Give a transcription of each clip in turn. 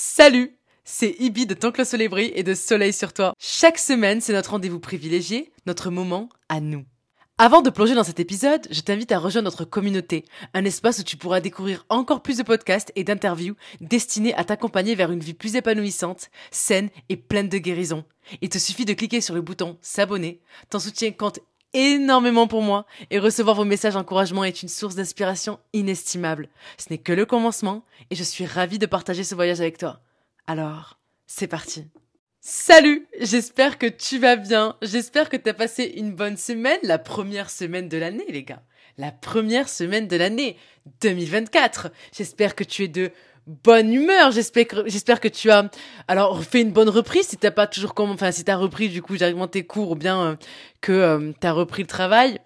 Salut C'est Ibi de Tant que le et de Soleil sur toi. Chaque semaine, c'est notre rendez-vous privilégié, notre moment à nous. Avant de plonger dans cet épisode, je t'invite à rejoindre notre communauté, un espace où tu pourras découvrir encore plus de podcasts et d'interviews destinés à t'accompagner vers une vie plus épanouissante, saine et pleine de guérison. Il te suffit de cliquer sur le bouton s'abonner. Ton soutien compte énormément pour moi et recevoir vos messages d'encouragement est une source d'inspiration inestimable. Ce n'est que le commencement et je suis ravie de partager ce voyage avec toi. Alors, c'est parti. Salut, j'espère que tu vas bien. J'espère que tu as passé une bonne semaine, la première semaine de l'année les gars. La première semaine de l'année 2024. J'espère que tu es de bonne humeur. J'espère que, que tu as, alors, fait une bonne reprise si t'as pas toujours comme, enfin, si t'as repris, du coup, directement tes cours ou bien euh, que euh, t'as repris le travail.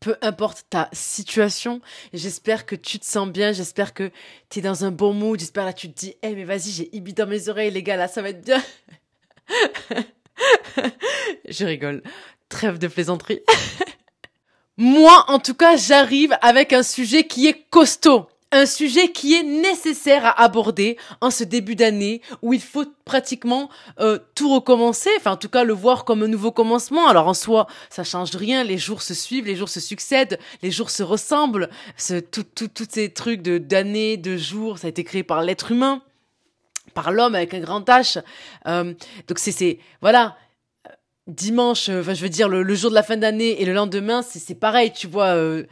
Peu importe ta situation, j'espère que tu te sens bien, j'espère que tu es dans un bon mood, j'espère là tu te dis, eh mais vas-y, j'ai Ibi dans mes oreilles les gars, là ça va être bien. Je rigole. Trêve de plaisanterie. Moi, en tout cas, j'arrive avec un sujet qui est costaud un sujet qui est nécessaire à aborder en ce début d'année où il faut pratiquement euh, tout recommencer, enfin en tout cas le voir comme un nouveau commencement. Alors en soi, ça change rien, les jours se suivent, les jours se succèdent, les jours se ressemblent, ce, tout, tout, tous ces trucs de d'années, de jours, ça a été créé par l'être humain, par l'homme avec un grand H. Euh, donc c'est c'est voilà dimanche, euh, enfin je veux dire le, le jour de la fin d'année et le lendemain, c'est pareil, tu vois. Euh,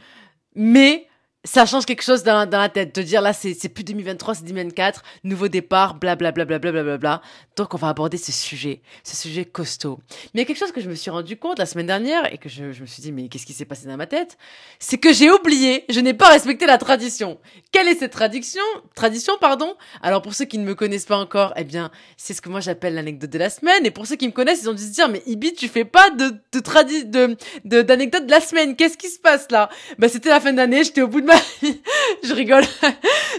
mais ça change quelque chose dans, la tête, de dire là c'est, plus 2023, c'est 2024, nouveau départ, blablabla. Bla, bla, bla, bla, bla, Donc on va aborder ce sujet, ce sujet costaud. Mais il y a quelque chose que je me suis rendu compte la semaine dernière et que je, me suis dit mais qu'est-ce qui s'est passé dans ma tête? C'est que j'ai oublié, je n'ai pas respecté la tradition. Quelle est cette tradition Tradition, pardon? Alors pour ceux qui ne me connaissent pas encore, eh bien c'est ce que moi j'appelle l'anecdote de la semaine. Et pour ceux qui me connaissent, ils ont dû se dire mais Ibi, tu fais pas de de, de d'anecdote de la semaine. Qu'est-ce qui se passe là? Bah c'était la fin d'année, j'étais au bout de ma je rigole.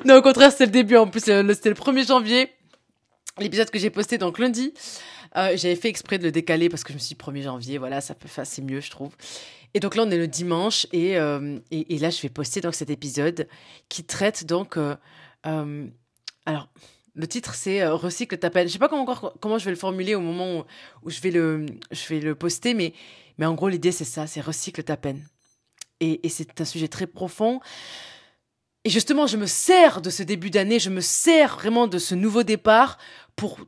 non, au contraire, c'est le début. En plus, c'était le 1er janvier. L'épisode que j'ai posté donc lundi. Euh, j'avais fait exprès de le décaler parce que je me suis dit 1er janvier, voilà, ça peut faire, c'est mieux, je trouve. Et donc là, on est le dimanche et, euh, là, je vais poster donc cet épisode qui traite donc. Euh, alors, le titre c'est Recycle ta peine. Je sais pas encore comment je vais le formuler au moment où, où, je vais le je vais le poster, mais mais en gros l'idée c'est ça, c'est recycle ta peine et, c'est un sujet très profond. Et justement, je me sers de ce début d'année, je me sers vraiment de ce nouveau départ pour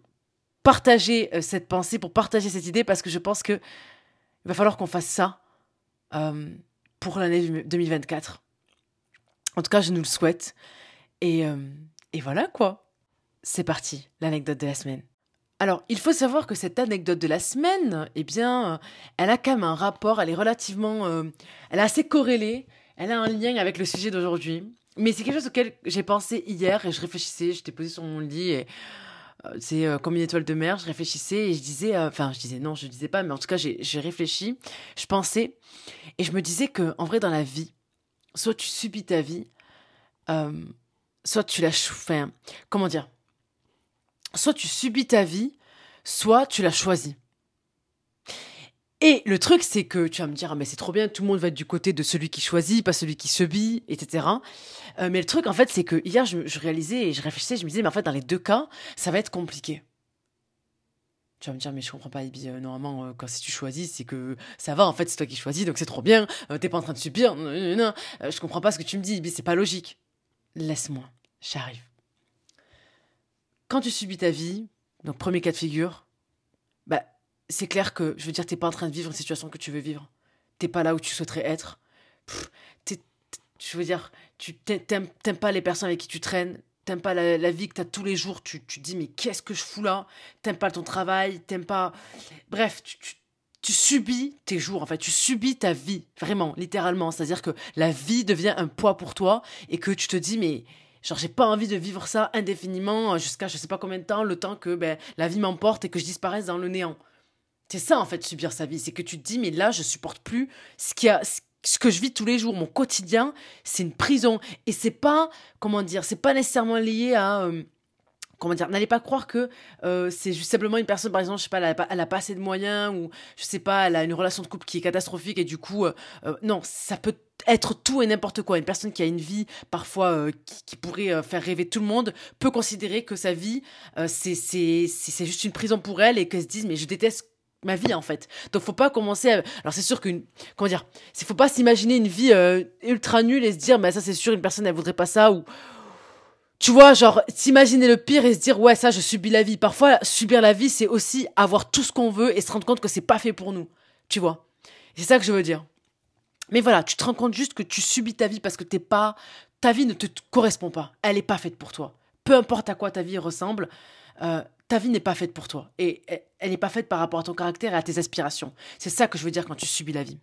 partager euh, cette pensée, pour partager cette idée, parce que je pense que il va falloir qu'on fasse ça euh, pour l'année 2024. En tout cas, je nous le souhaite. Euh, et voilà quoi. C'est parti, l'anecdote de la semaine. Alors, il faut savoir que cette anecdote de la semaine, eh bien, euh, elle a quand même un rapport, elle est relativement, euh, elle est assez corrélée, elle a un lien avec le sujet d'aujourd'hui. Mais c'est quelque chose auquel j'ai pensé hier et je réfléchissais, j'étais posée sur mon lit et euh, c'est comme une étoile de mer, je réfléchissais et je disais, enfin, je disais non, je disais pas, mais en tout cas, j'ai réfléchi, je pensais et je me disais que, en vrai, dans la vie, soit tu subis ta vie, soit tu la, enfin, comment dire, soit tu subis ta vie, soit tu la choisis. Et le truc, c'est que tu vas me dire, ah, mais c'est trop bien, tout le monde va être du côté de celui qui choisit, pas celui qui subit, etc. Euh, mais le truc, en fait, c'est que hier, je, réalisais et je réfléchissais, je me disais, mais en fait, dans les deux cas, ça va être compliqué. Tu vas me dire, mais je comprends pas, Ibi, euh, normalement, euh, quand si tu choisis, c'est que ça va, en fait, c'est toi qui choisis, donc c'est trop bien, t'es pas en train de subir, non, non, non. je comprends pas ce que tu me dis, Ibi, c'est pas logique. Laisse-moi, j'arrive. Quand tu subis ta vie, donc premier cas de figure, bah, c'est clair que, je veux dire, t'es pas en train de vivre une situation que tu veux vivre. T'es pas là où tu souhaiterais être. Pff, veux dire, tu t'aimes pas les personnes avec qui tu traînes, t'aimes pas la, la, vie que t'as tous les jours, tu, tu te dis, mais qu'est-ce que je fous là? T'aimes pas ton travail, t'aimes pas. Bref, tu, tu, tu, subis tes jours, en fait, tu subis ta vie, vraiment, littéralement. C'est-à-dire que la vie devient un poids pour toi et que tu te dis, mais Genre, j'ai pas envie de vivre ça indéfiniment euh, jusqu'à je sais pas combien de temps, le temps que ben, la vie m'emporte et que je disparaisse dans le néant. C'est ça, en fait, subir sa vie. C'est que tu te dis, mais là, je supporte plus ce, qui a, ce que je vis tous les jours. Mon quotidien, c'est une prison. Et c'est pas, comment dire, c'est pas nécessairement lié à. Euh, comment dire, n'allez pas croire que euh, c'est juste simplement une personne, par exemple, je sais pas, elle a, pas, a pas assez de moyens ou je sais pas, elle a une relation de couple qui est catastrophique et du coup, euh, euh, non, ça peut être tout et n'importe quoi. Une personne qui a une vie parfois qui, pourrait faire rêver tout le monde peut considérer que sa vie, c'est c'est juste une prison pour elle et qu'elle se dise, mais je déteste ma vie en fait. Donc faut pas commencer à... alors c'est sûr qu'une comment dire, c'est faut pas s'imaginer une vie ultra nulle et se dire mais ça c'est sûr une personne elle voudrait pas ça ou tu vois, genre, s'imaginer le pire et se dire, ouais, ça, je subis la vie. Parfois, subir la vie, c'est aussi avoir tout ce qu'on veut et se rendre compte que c'est pas fait pour nous. Tu vois? C'est ça que je veux dire. Mais voilà, tu te rends compte juste que tu subis ta vie parce que t'es pas, ta vie ne te correspond pas. Elle est pas faite pour toi. Peu importe à quoi ta vie ressemble, euh, ta vie n'est pas faite pour toi. Et elle n'est pas faite par rapport à ton caractère et à tes aspirations. C'est ça que je veux dire quand tu subis la vie.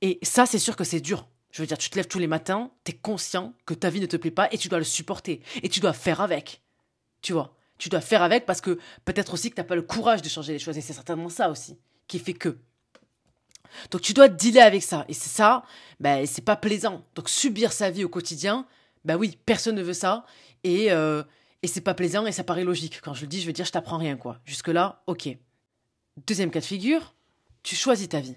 Et ça, c'est sûr que c'est dur. Je veux dire, tu te lèves tous les matins, tu es conscient que ta vie ne te plaît pas et tu dois le supporter. Et tu dois faire avec. Tu vois Tu dois faire avec parce que peut-être aussi que tu n'as pas le courage de changer les choses. Et c'est certainement ça aussi qui fait que. Donc tu dois dealer avec ça. Et c'est ça, ben, c'est pas plaisant. Donc subir sa vie au quotidien, ben oui, personne ne veut ça. Et, euh, et c'est pas plaisant et ça paraît logique. Quand je le dis, je veux dire, je t'apprends rien, quoi. Jusque-là, ok. Deuxième cas de figure, tu choisis ta vie.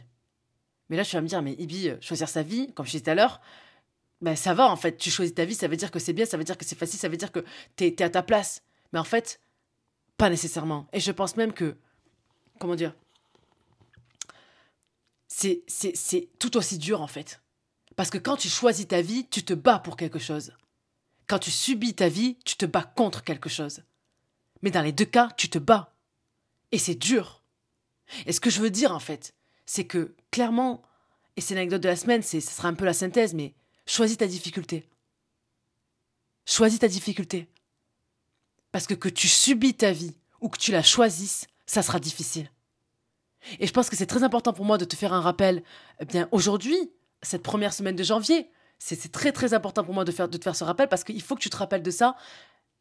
Mais là, tu vas me dire, mais Ibi, euh, choisir sa vie, comme je disais tout à l'heure, ben ça va en fait. Tu choisis ta vie, ça veut dire que c'est bien, ça veut dire que c'est facile, ça veut dire que t'es es à ta place. Mais en fait, pas nécessairement. Et je pense même que, comment dire, c'est tout aussi dur en fait. Parce que quand tu choisis ta vie, tu te bats pour quelque chose. Quand tu subis ta vie, tu te bats contre quelque chose. Mais dans les deux cas, tu te bats. Et c'est dur. Et ce que je veux dire en fait, c'est que clairement, et c'est l'anecdote de la semaine, ce sera un peu la synthèse, mais choisis ta difficulté. Choisis ta difficulté. Parce que que tu subis ta vie ou que tu la choisisses, ça sera difficile. Et je pense que c'est très important pour moi de te faire un rappel. Eh bien, aujourd'hui, cette première semaine de janvier, c'est très très important pour moi de, faire, de te faire ce rappel parce qu'il faut que tu te rappelles de ça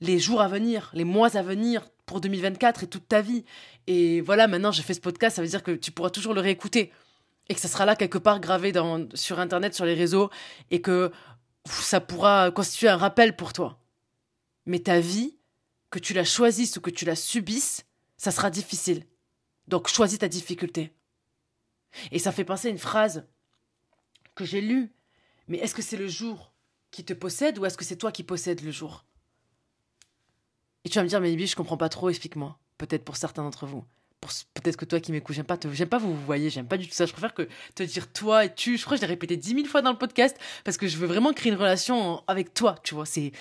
les jours à venir, les mois à venir pour 2024 et toute ta vie. Et voilà, maintenant je fais ce podcast, ça veut dire que tu pourras toujours le réécouter et que ça sera là quelque part gravé sur Internet, sur les réseaux et que ça pourra constituer un rappel pour toi. Mais ta vie, que tu la choisisses ou que tu la subisses, ça sera difficile. Donc choisis ta difficulté. Et ça fait penser à une phrase que j'ai lue. Mais est-ce que c'est le jour qui te possède ou est-ce que c'est toi qui possèdes le jour? Et tu vas me dire, mais Ibi, je comprends pas trop, explique-moi. Peut-être pour certains d'entre vous. Peut-être que toi qui m'écoutes, j'aime pas, j'aime pas vous, vous voyez, j'aime pas du tout ça. Je préfère que te dire toi et tu. Je crois que je l'ai répété dix mille fois dans le podcast parce que je veux vraiment créer une relation avec toi. Tu vois, c'est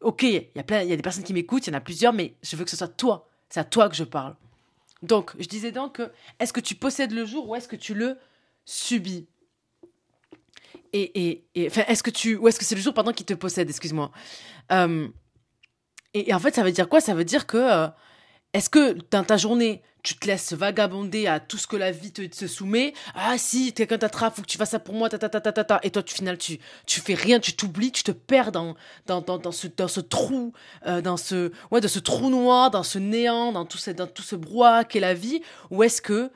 ok. Il y a plein, il y a des personnes qui m'écoutent, il y en a plusieurs, mais je veux que ce soit toi. C'est à toi que je parle. Donc, je disais donc est-ce que tu possèdes le jour ou est-ce que tu le subis? Et, et, et enfin, est-ce que tu ou est-ce que c'est le jour pendant qui te possède? Excuse-moi. Euh, et, en fait, ça veut dire quoi? Ça veut dire que euh, est-ce que dans ta journée, tu te laisses vagabonder à tout ce que la vie te, te soumet? Ah si, quelqu'un t'attrape, faut que tu fasses ça pour moi, ta ta ta ta ta ta. Et toi, tu final, tu tu fais rien, tu t'oublies, tu te perds dans dans, dans, dans ce dans ce trou, euh, dans ce ouais, dans ce trou noir, dans ce néant, dans tout ce dans tout ce brouhaha qu'est la vie. Ou est-ce que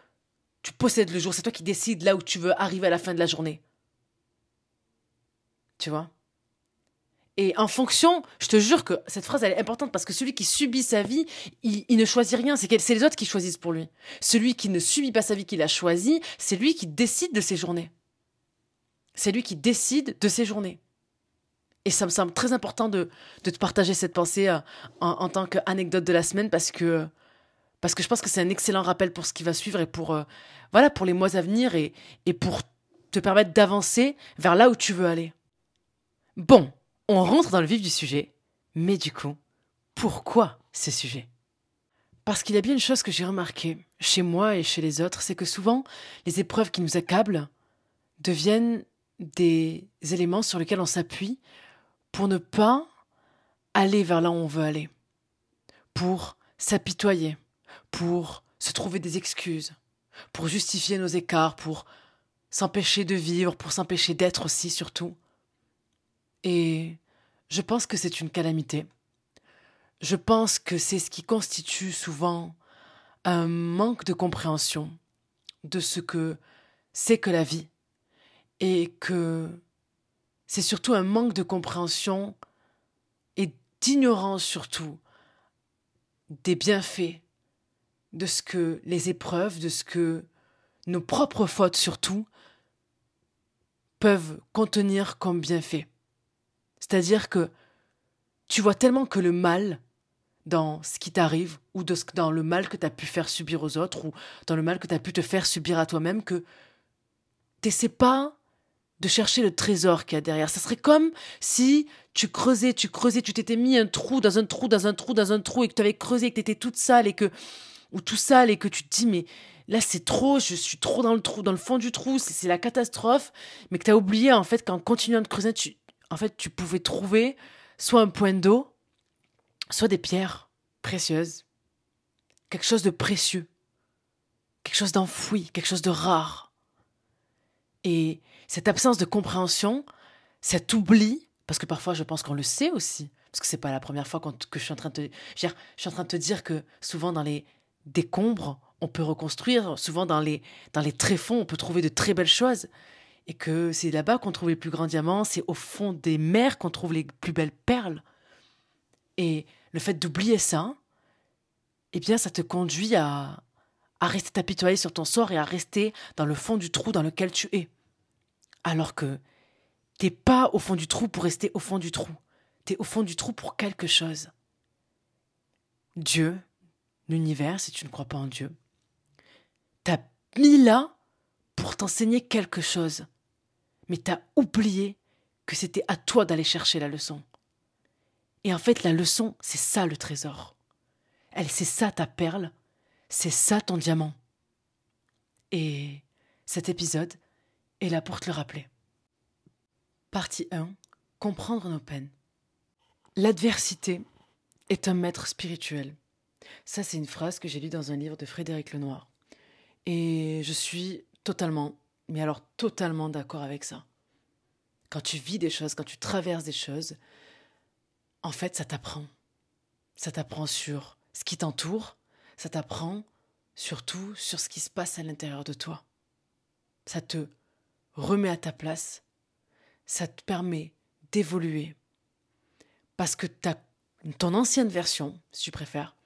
tu possèdes le jour? C'est toi qui décides là où tu veux arriver à la fin de la journée. Tu vois? Et en fonction, je te jure que cette phrase elle est importante parce que celui qui subit sa vie, il, ne choisit rien, c'est les autres qui choisissent pour lui. Celui qui ne subit pas sa vie, qu'il a choisi, c'est lui qui décide de ses journées. C'est lui qui décide de ses journées. Et ça me semble très important de, te partager cette pensée euh, en, tant qu'anecdote de la semaine parce que, parce que je pense que c'est un excellent rappel pour ce qui va suivre et pour, euh, voilà, pour les mois à venir et, et pour te permettre d'avancer vers là où tu veux aller. Bon, on rentre dans le vif du sujet, mais du coup, pourquoi ce sujet? Parce qu'il y a bien une chose que j'ai remarqué chez moi et chez les autres, c'est que souvent, les épreuves qui nous accablent deviennent des éléments sur lesquels on s'appuie pour ne pas aller vers là où on veut aller, pour s'apitoyer, pour se trouver des excuses, pour justifier nos écarts, pour s'empêcher de vivre, pour s'empêcher d'être aussi surtout. Et je pense que c'est une calamité. Je pense que c'est ce qui constitue souvent un manque de compréhension de ce que c'est que la vie et que c'est surtout un manque de compréhension et d'ignorance surtout des bienfaits de ce que les épreuves, de ce que nos propres fautes surtout, peuvent contenir comme bienfaits. C'est-à-dire que tu vois tellement que le mal dans ce qui t'arrive, ou dans le mal que tu as pu faire subir aux autres, ou dans le mal que tu as pu te faire subir à toi-même, que t'essaies pas de chercher le trésor qu'il y a derrière. Ça serait comme si tu creusais, tu creusais, tu t'étais mis un trou dans un trou, dans un trou, dans un trou, et que tu avais creusé, et que tu étais toute sale, et que, ou tout sale, et que tu te dis, mais là c'est trop, je suis trop dans le trou, dans le fond du trou, c'est la catastrophe, mais que tu as oublié en fait qu'en continuant de creuser, tu, en fait, tu pouvais trouver soit un point d'eau, soit des pierres précieuses, quelque chose de précieux, quelque chose d'enfoui, quelque chose de rare. Et cette absence de compréhension, cet oubli, parce que parfois je pense qu'on le sait aussi, parce que c'est pas la première fois que je suis en train de te, je suis en train de te dire que souvent dans les décombres, on peut reconstruire, souvent dans les, dans les tréfonds, on peut trouver de très belles choses et que c'est là-bas qu'on trouve les plus grands diamants, c'est au fond des mers qu'on trouve les plus belles perles. Et le fait d'oublier ça, eh bien, ça te conduit à, rester t'apitoyer sur ton sort et à rester dans le fond du trou dans lequel tu es. Alors que t'es pas au fond du trou pour rester au fond du trou. T'es au fond du trou pour quelque chose. Dieu, l'univers, si tu ne crois pas en Dieu, t'a mis là pour t'enseigner quelque chose mais t'as oublié que c'était à toi d'aller chercher la leçon. Et en fait, la leçon, c'est ça le trésor. Elle, c'est ça ta perle, c'est ça ton diamant. Et cet épisode est là pour te le rappeler. Partie 1. Comprendre nos peines. L'adversité est un maître spirituel. Ça, c'est une phrase que j'ai lue dans un livre de Frédéric Lenoir. Et je suis totalement mais alors totalement d'accord avec ça. Quand tu vis des choses, quand tu traverses des choses, en fait, ça t'apprend. Ça t'apprend sur ce qui t'entoure, ça t'apprend surtout sur ce qui se passe à l'intérieur de toi. Ça te remet à ta place, ça te permet d'évoluer. Parce que ton ancienne version, si tu préfères,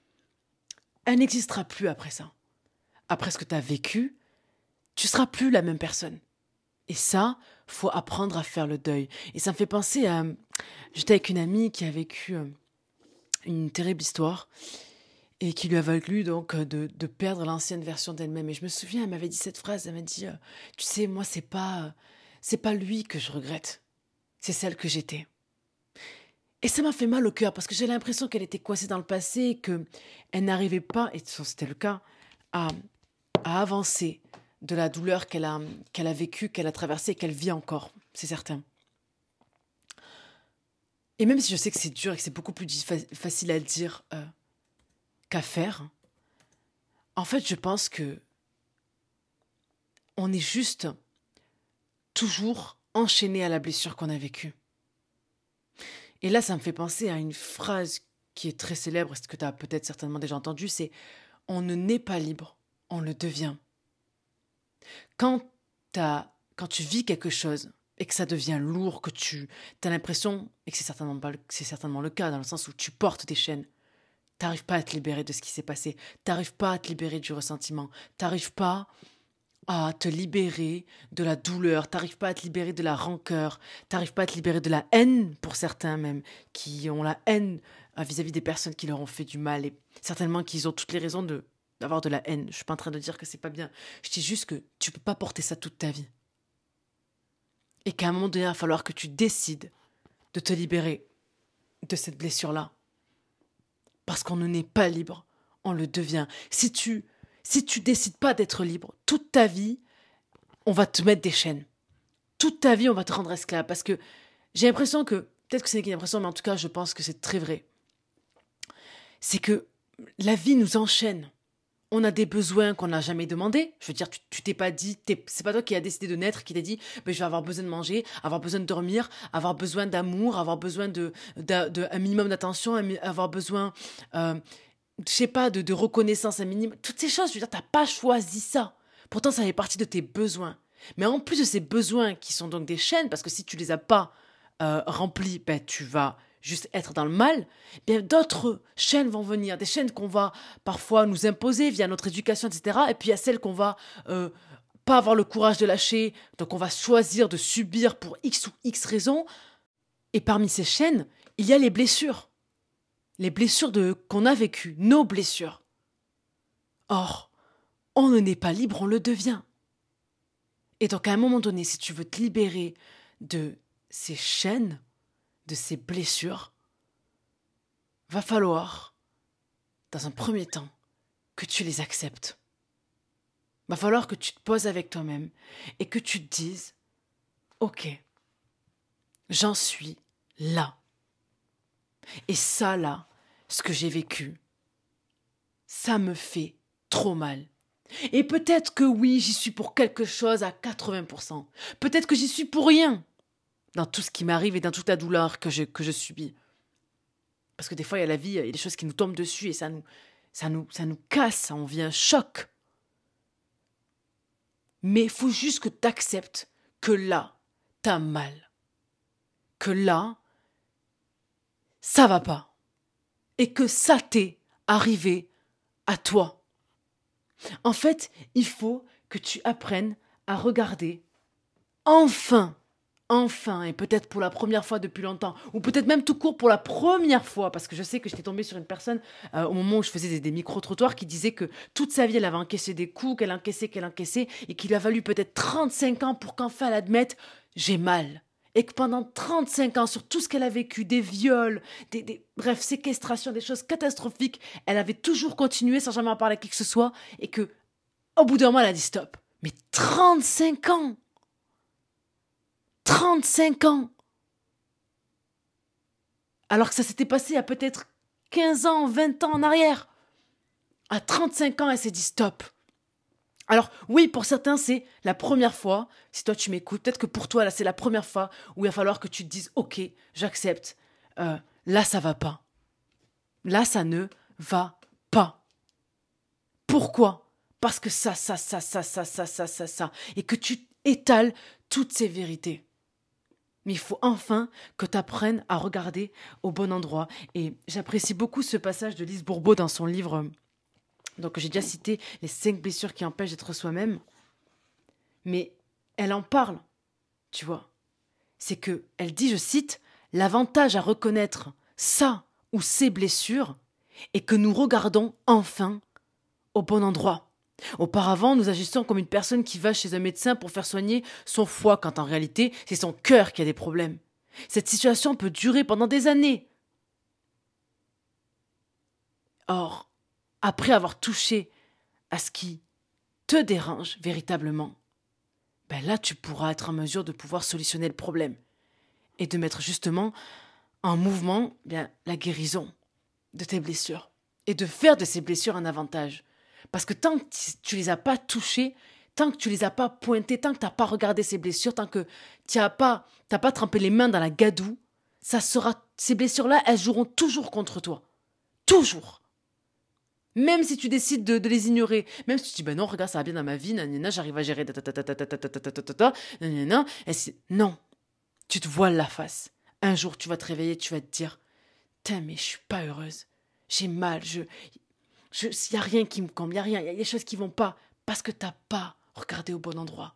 elle n'existera plus après ça. Après ce que tu as vécu, tu seras plus la même personne. Et ça, faut apprendre à faire le deuil. Et ça me fait penser à. J'étais avec une amie qui a vécu euh, une terrible histoire et qui lui a valu donc de, de perdre l'ancienne version d'elle-même. Et je me souviens, elle m'avait dit cette phrase. Elle m'a dit, euh, tu sais, moi c'est pas c'est pas lui que je regrette, c'est celle que j'étais. Et ça m'a fait mal au cœur parce que j'ai l'impression qu'elle était coincée dans le passé et que elle n'arrivait pas, et c'était le cas, à, à avancer, de la douleur qu'elle a, qu'elle a vécue, qu'elle a traversée, qu'elle vit encore, c'est certain. Et même si je sais que c'est dur et que c'est beaucoup plus facile à dire euh, qu'à faire, en fait, je pense que on est juste toujours enchaîné à la blessure qu'on a vécue. Et là, ça me fait penser à une phrase qui est très célèbre, ce que tu as peut-être certainement déjà entendu, c'est on ne naît pas libre, on le devient. Quand, quand tu vis quelque chose et que ça devient lourd, que tu as l'impression, et que c'est certainement, certainement le cas, dans le sens où tu portes tes chaînes, t'arrives pas à te libérer de ce qui s'est passé, t'arrives pas à te libérer du ressentiment, t'arrives pas à te libérer de la douleur, t'arrives pas à te libérer de la rancœur, t'arrives pas à te libérer de la haine pour certains même, qui ont la haine euh, vis-à-vis -vis des personnes qui leur ont fait du mal et certainement qu'ils ont toutes les raisons de d'avoir de la haine. Je suis pas en train de dire que c'est pas bien. Je dis juste que tu peux pas porter ça toute ta vie. Et qu'à un moment donné, il va falloir que tu décides de te libérer de cette blessure-là. Parce qu'on ne n'est pas libre, on le devient. Si tu si tu décides pas d'être libre toute ta vie, on va te mettre des chaînes. Toute ta vie, on va te rendre esclave. Parce que j'ai l'impression que, peut-être que c'est une impression, mais en tout cas, je pense que c'est très vrai. C'est que la vie nous enchaîne on a des besoins qu'on n'a jamais demandé. Je veux dire, tu t'es pas dit, c'est pas toi qui as décidé de naître, qui t'a dit, ben, je vais avoir besoin de manger, avoir besoin de dormir, avoir besoin d'amour, avoir besoin de, minimum d'attention, avoir besoin, euh, je sais pas, de, reconnaissance un minimum. Toutes ces choses, je veux dire, t'as pas choisi ça. Pourtant, ça fait partie de tes besoins. Mais en plus de ces besoins qui sont donc des chaînes, parce que si tu les as pas euh, remplis, ben, tu vas juste être dans le mal, bien d'autres chaînes vont venir, des chaînes qu'on va parfois nous imposer via notre éducation, etc. Et puis il y a celles qu'on va euh, pas avoir le courage de lâcher, donc on va choisir de subir pour X ou X raisons. Et parmi ces chaînes, il y a les blessures. Les blessures qu'on a vécues, nos blessures. Or, on ne n'est pas libre, on le devient. Et donc à un moment donné, si tu veux te libérer de ces chaînes, de ces blessures, va falloir, dans un premier temps, que tu les acceptes. Va falloir que tu te poses avec toi-même et que tu te dises, ok, j'en suis là. Et ça, là, ce que j'ai vécu, ça me fait trop mal. Et peut-être que oui, j'y suis pour quelque chose à 80%. Peut-être que j'y suis pour rien dans tout ce qui m'arrive et dans toute la douleur que je, que je subis. Parce que des fois, il y a la vie, il y a des choses qui nous tombent dessus et ça nous, ça nous, ça nous casse, on vient choc. Mais il faut juste que tu acceptes que là, t'as mal. Que là, ça va pas. Et que ça t'est arrivé à toi. En fait, il faut que tu apprennes à regarder enfin enfin, et peut-être pour la première fois depuis longtemps, ou peut-être même tout court pour la première fois, parce que je sais que j'étais tombée sur une personne euh, au moment où je faisais des, micro-trottoirs qui disait que toute sa vie elle avait encaissé des coups, qu'elle encaissait, qu'elle encaissait, et qu'il a fallu peut-être 35 ans pour qu'enfin elle admette j'ai mal. Et que pendant 35 ans, sur tout ce qu'elle a vécu, des viols, des, des, bref, séquestrations, des choses catastrophiques, elle avait toujours continué sans jamais en parler à qui que ce soit, et que, au bout d'un moment, elle a dit stop. Mais 35 ans 35 ans Alors que ça s'était passé à peut-être 15 ans, 20 ans en arrière. À 35 ans, elle s'est dit stop. Alors oui, pour certains, c'est la première fois. Si toi tu m'écoutes, peut-être que pour toi, là, c'est la première fois où il va falloir que tu te dises, ok, j'accepte. Euh, là, ça va pas. Là, ça ne va pas. Pourquoi Parce que ça, ça, ça, ça, ça, ça, ça, ça, ça, et que tu étales toutes ces vérités. Mais il faut enfin que tu apprennes à regarder au bon endroit. Et j'apprécie beaucoup ce passage de Lise Bourbeau dans son livre. Donc j'ai déjà cité les cinq blessures qui empêchent d'être soi-même. Mais elle en parle, tu vois. C'est que elle dit, je cite, l'avantage à reconnaître ça ou ces blessures est que nous regardons enfin au bon endroit. Auparavant, nous agissions comme une personne qui va chez un médecin pour faire soigner son foie, quand en réalité, c'est son cœur qui a des problèmes. Cette situation peut durer pendant des années. Or, après avoir touché à ce qui te dérange véritablement, ben là, tu pourras être en mesure de pouvoir solutionner le problème et de mettre justement en mouvement bien, la guérison de tes blessures et de faire de ces blessures un avantage. Parce que tant que tu les as pas touchés, tant que tu les as pas pointés, tant que tu n'as pas regardé ces blessures, tant que tu n'as pas, pas trempé les mains dans la gadoue, ça sera, ces blessures-là, elles joueront toujours contre toi. Toujours. Même si tu décides de, les ignorer, même si tu dis, ben non, regarde, ça va bien dans ma vie, j'arrive à gérer, non, tu te voiles la face. Un jour, tu vas te réveiller, tu vas te dire, Putain, mais je suis pas heureuse. J'ai mal, je, il n'y a rien qui me comble, il n'y a rien, il y a des choses qui vont pas parce que t'as pas regardé au bon endroit.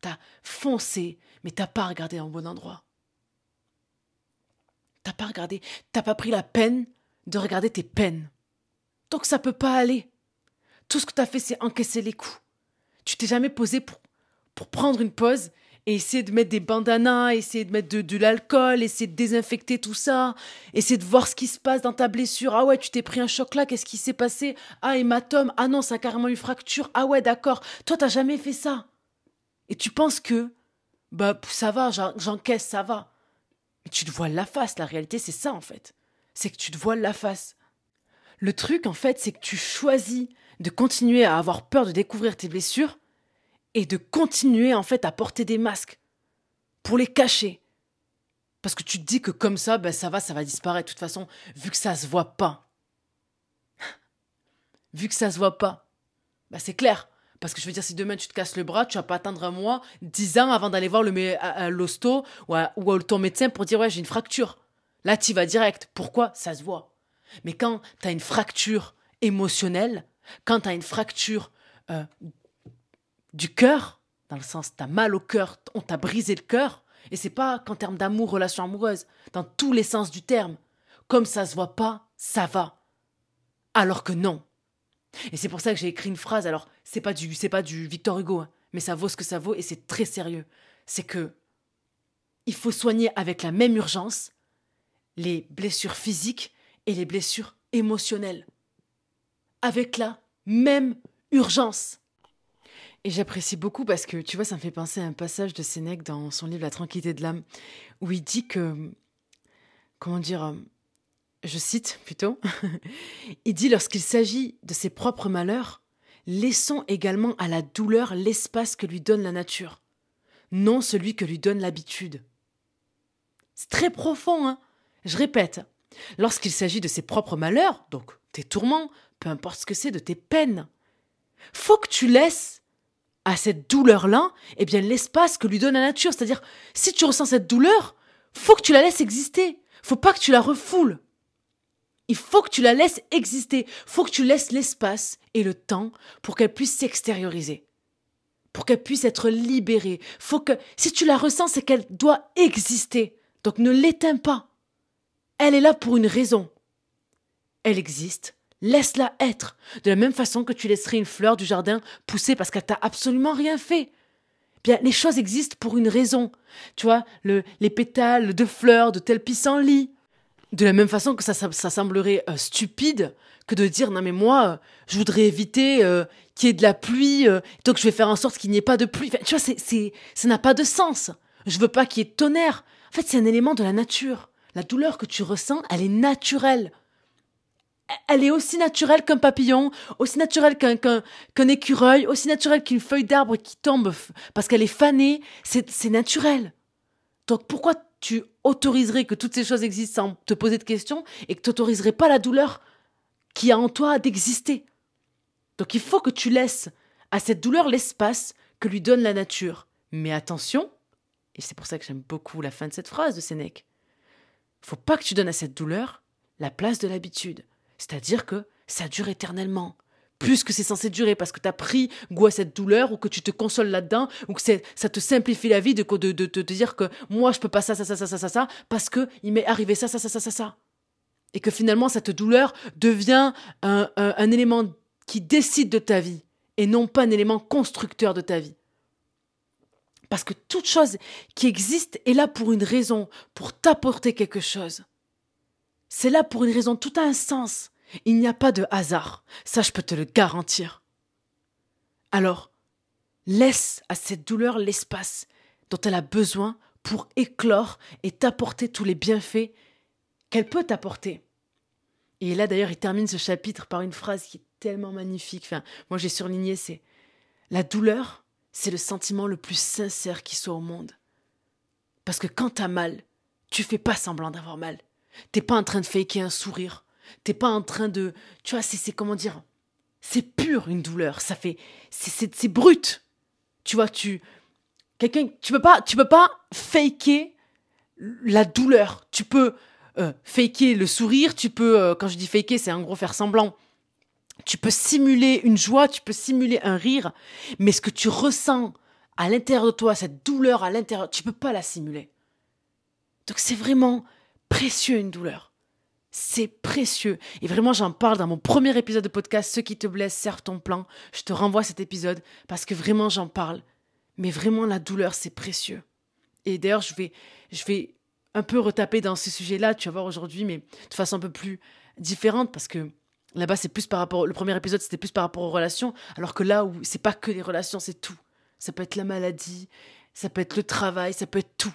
T'as foncé, mais t'as pas regardé au bon endroit. T'as pas regardé, t'as pas pris la peine de regarder tes peines. Donc ça peut pas aller. Tout ce que t'as fait, c'est encaisser les coups. Tu t'es jamais posé pour, pour prendre une pause et essayer de mettre des bandanas, essayer de mettre de, l'alcool, essayer de désinfecter tout ça, essayer de voir ce qui se passe dans ta blessure. Ah ouais, tu t'es pris un choc là, qu'est-ce qui s'est passé? Ah, hématome, ah non, ça a carrément une fracture. Ah ouais, d'accord, toi t'as jamais fait ça. Et tu penses que, bah ça va, j'encaisse, ça va. Mais tu te voiles la face, la réalité c'est ça en fait. C'est que tu te voiles la face. Le truc en fait, c'est que tu choisis de continuer à avoir peur de découvrir tes blessures et de continuer en fait à porter des masques pour les cacher. Parce que tu te dis que comme ça, ben ça va, ça va disparaître. De toute façon, vu que ça se voit pas. vu que ça se voit pas. Ben c'est clair. Parce que je veux dire, si demain tu te casses le bras, tu vas pas attendre un mois, dix ans avant d'aller voir l'hosto ou, ou ton médecin pour dire ouais j'ai une fracture. Là, tu vas direct. Pourquoi? Ça se voit. Mais quand tu as une fracture émotionnelle, quand tu as une fracture euh, du cœur, dans le sens tu as mal au cœur, on t'a brisé le cœur, et c'est pas qu'en termes d'amour, relation amoureuse, dans tous les sens du terme. Comme ça se voit pas, ça va. Alors que non. Et c'est pour ça que j'ai écrit une phrase. Alors, c'est pas du, pas du Victor Hugo, hein, mais ça vaut ce que ça vaut et c'est très sérieux. C'est que il faut soigner avec la même urgence les blessures physiques et les blessures émotionnelles. Avec la même urgence. Et j'apprécie beaucoup parce que, tu vois, ça me fait penser à un passage de Sénèque dans son livre La tranquillité de l'âme, où il dit que, comment dire, je cite plutôt, il dit lorsqu'il s'agit de ses propres malheurs, laissons également à la douleur l'espace que lui donne la nature, non celui que lui donne l'habitude. C'est très profond, hein Je répète, lorsqu'il s'agit de ses propres malheurs, donc tes tourments, peu importe ce que c'est, de tes peines, faut que tu laisses à cette douleur-là, eh bien, l'espace que lui donne la nature. C'est-à-dire, si tu ressens cette douleur, faut que tu la laisses exister. Faut pas que tu la refoules. Il faut que tu la laisses exister. Faut que tu laisses l'espace et le temps pour qu'elle puisse s'extérioriser. Pour qu'elle puisse être libérée. Faut que, si tu la ressens, c'est qu'elle doit exister. Donc ne l'éteins pas. Elle est là pour une raison. Elle existe. Laisse-la être. De la même façon que tu laisserais une fleur du jardin pousser parce qu'elle t'a absolument rien fait. Bien, les choses existent pour une raison. Tu vois, le, les pétales de fleurs de tel pissenlit. De la même façon que ça, ça, semblerait euh, stupide que de dire non mais moi euh, je voudrais éviter euh, qu'il y ait de la pluie donc je vais faire en sorte qu'il n'y ait pas de pluie. tu vois ça n'a pas de sens. Je veux pas qu'il y ait de tonnerre. En fait, c'est un élément de la nature. La douleur que tu ressens, elle est naturelle. Elle est aussi naturelle qu'un papillon, aussi naturelle qu'un écureuil, aussi naturelle qu'une feuille d'arbre qui tombe parce qu'elle est fanée. C'est naturel. Donc pourquoi tu autoriserais que toutes ces choses existent sans te poser de questions et que tu n'autoriserais pas la douleur qui a en toi d'exister? Donc il faut que tu laisses à cette douleur l'espace que lui donne la nature. Mais attention, et c'est pour ça que j'aime beaucoup la fin de cette phrase de Sénèque, faut pas que tu donnes à cette douleur la place de l'habitude. C'est-à-dire que ça dure éternellement plus que c'est censé durer parce que tu as pris goût à cette douleur ou que tu te consoles là-dedans ou que ça te simplifie la vie de, de, dire que moi je peux pas ça, ça, ça, ça, ça, ça, ça parce que il m'est arrivé ça, ça, ça, ça, ça, ça. Et que finalement cette douleur devient un élément qui décide de ta vie et non pas un élément constructeur de ta vie. Parce que toute chose qui existe est là pour une raison, pour t'apporter quelque chose. C'est là pour une raison, tout a un sens. Il n'y a pas de hasard, ça je peux te le garantir. Alors, laisse à cette douleur l'espace dont elle a besoin pour éclore et t'apporter tous les bienfaits qu'elle peut t'apporter. Et là d'ailleurs, il termine ce chapitre par une phrase qui est tellement magnifique. Enfin, moi j'ai surligné, c'est la douleur, c'est le sentiment le plus sincère qui soit au monde. Parce que quand t'as mal, tu fais pas semblant d'avoir mal. T'es pas en train de faker un sourire. T'es pas en train de. Tu vois, c'est comment dire C'est pur une douleur. Ça fait. C'est brut. Tu vois, tu. Quelqu'un. Tu peux pas. Tu peux pas faker la douleur. Tu peux euh, faker le sourire. Tu peux. Euh, quand je dis faker, c'est en gros faire semblant. Tu peux simuler une joie, tu peux simuler un rire, mais ce que tu ressens à l'intérieur de toi, cette douleur à l'intérieur, tu peux pas la simuler. Donc c'est vraiment précieux une douleur c'est précieux. Et vraiment, j'en parle dans mon premier épisode de podcast, Ceux qui te blessent servent ton plan. Je te renvoie à cet épisode parce que vraiment, j'en parle. Mais vraiment, la douleur, c'est précieux. Et d'ailleurs, je vais, je vais un peu retaper dans ce sujet-là, tu vas voir aujourd'hui, mais de façon un peu plus différente parce que là-bas, c'est plus par rapport, le premier épisode, c'était plus par rapport aux relations, alors que là où c'est pas que les relations, c'est tout. Ça peut être la maladie, ça peut être le travail, ça peut être tout.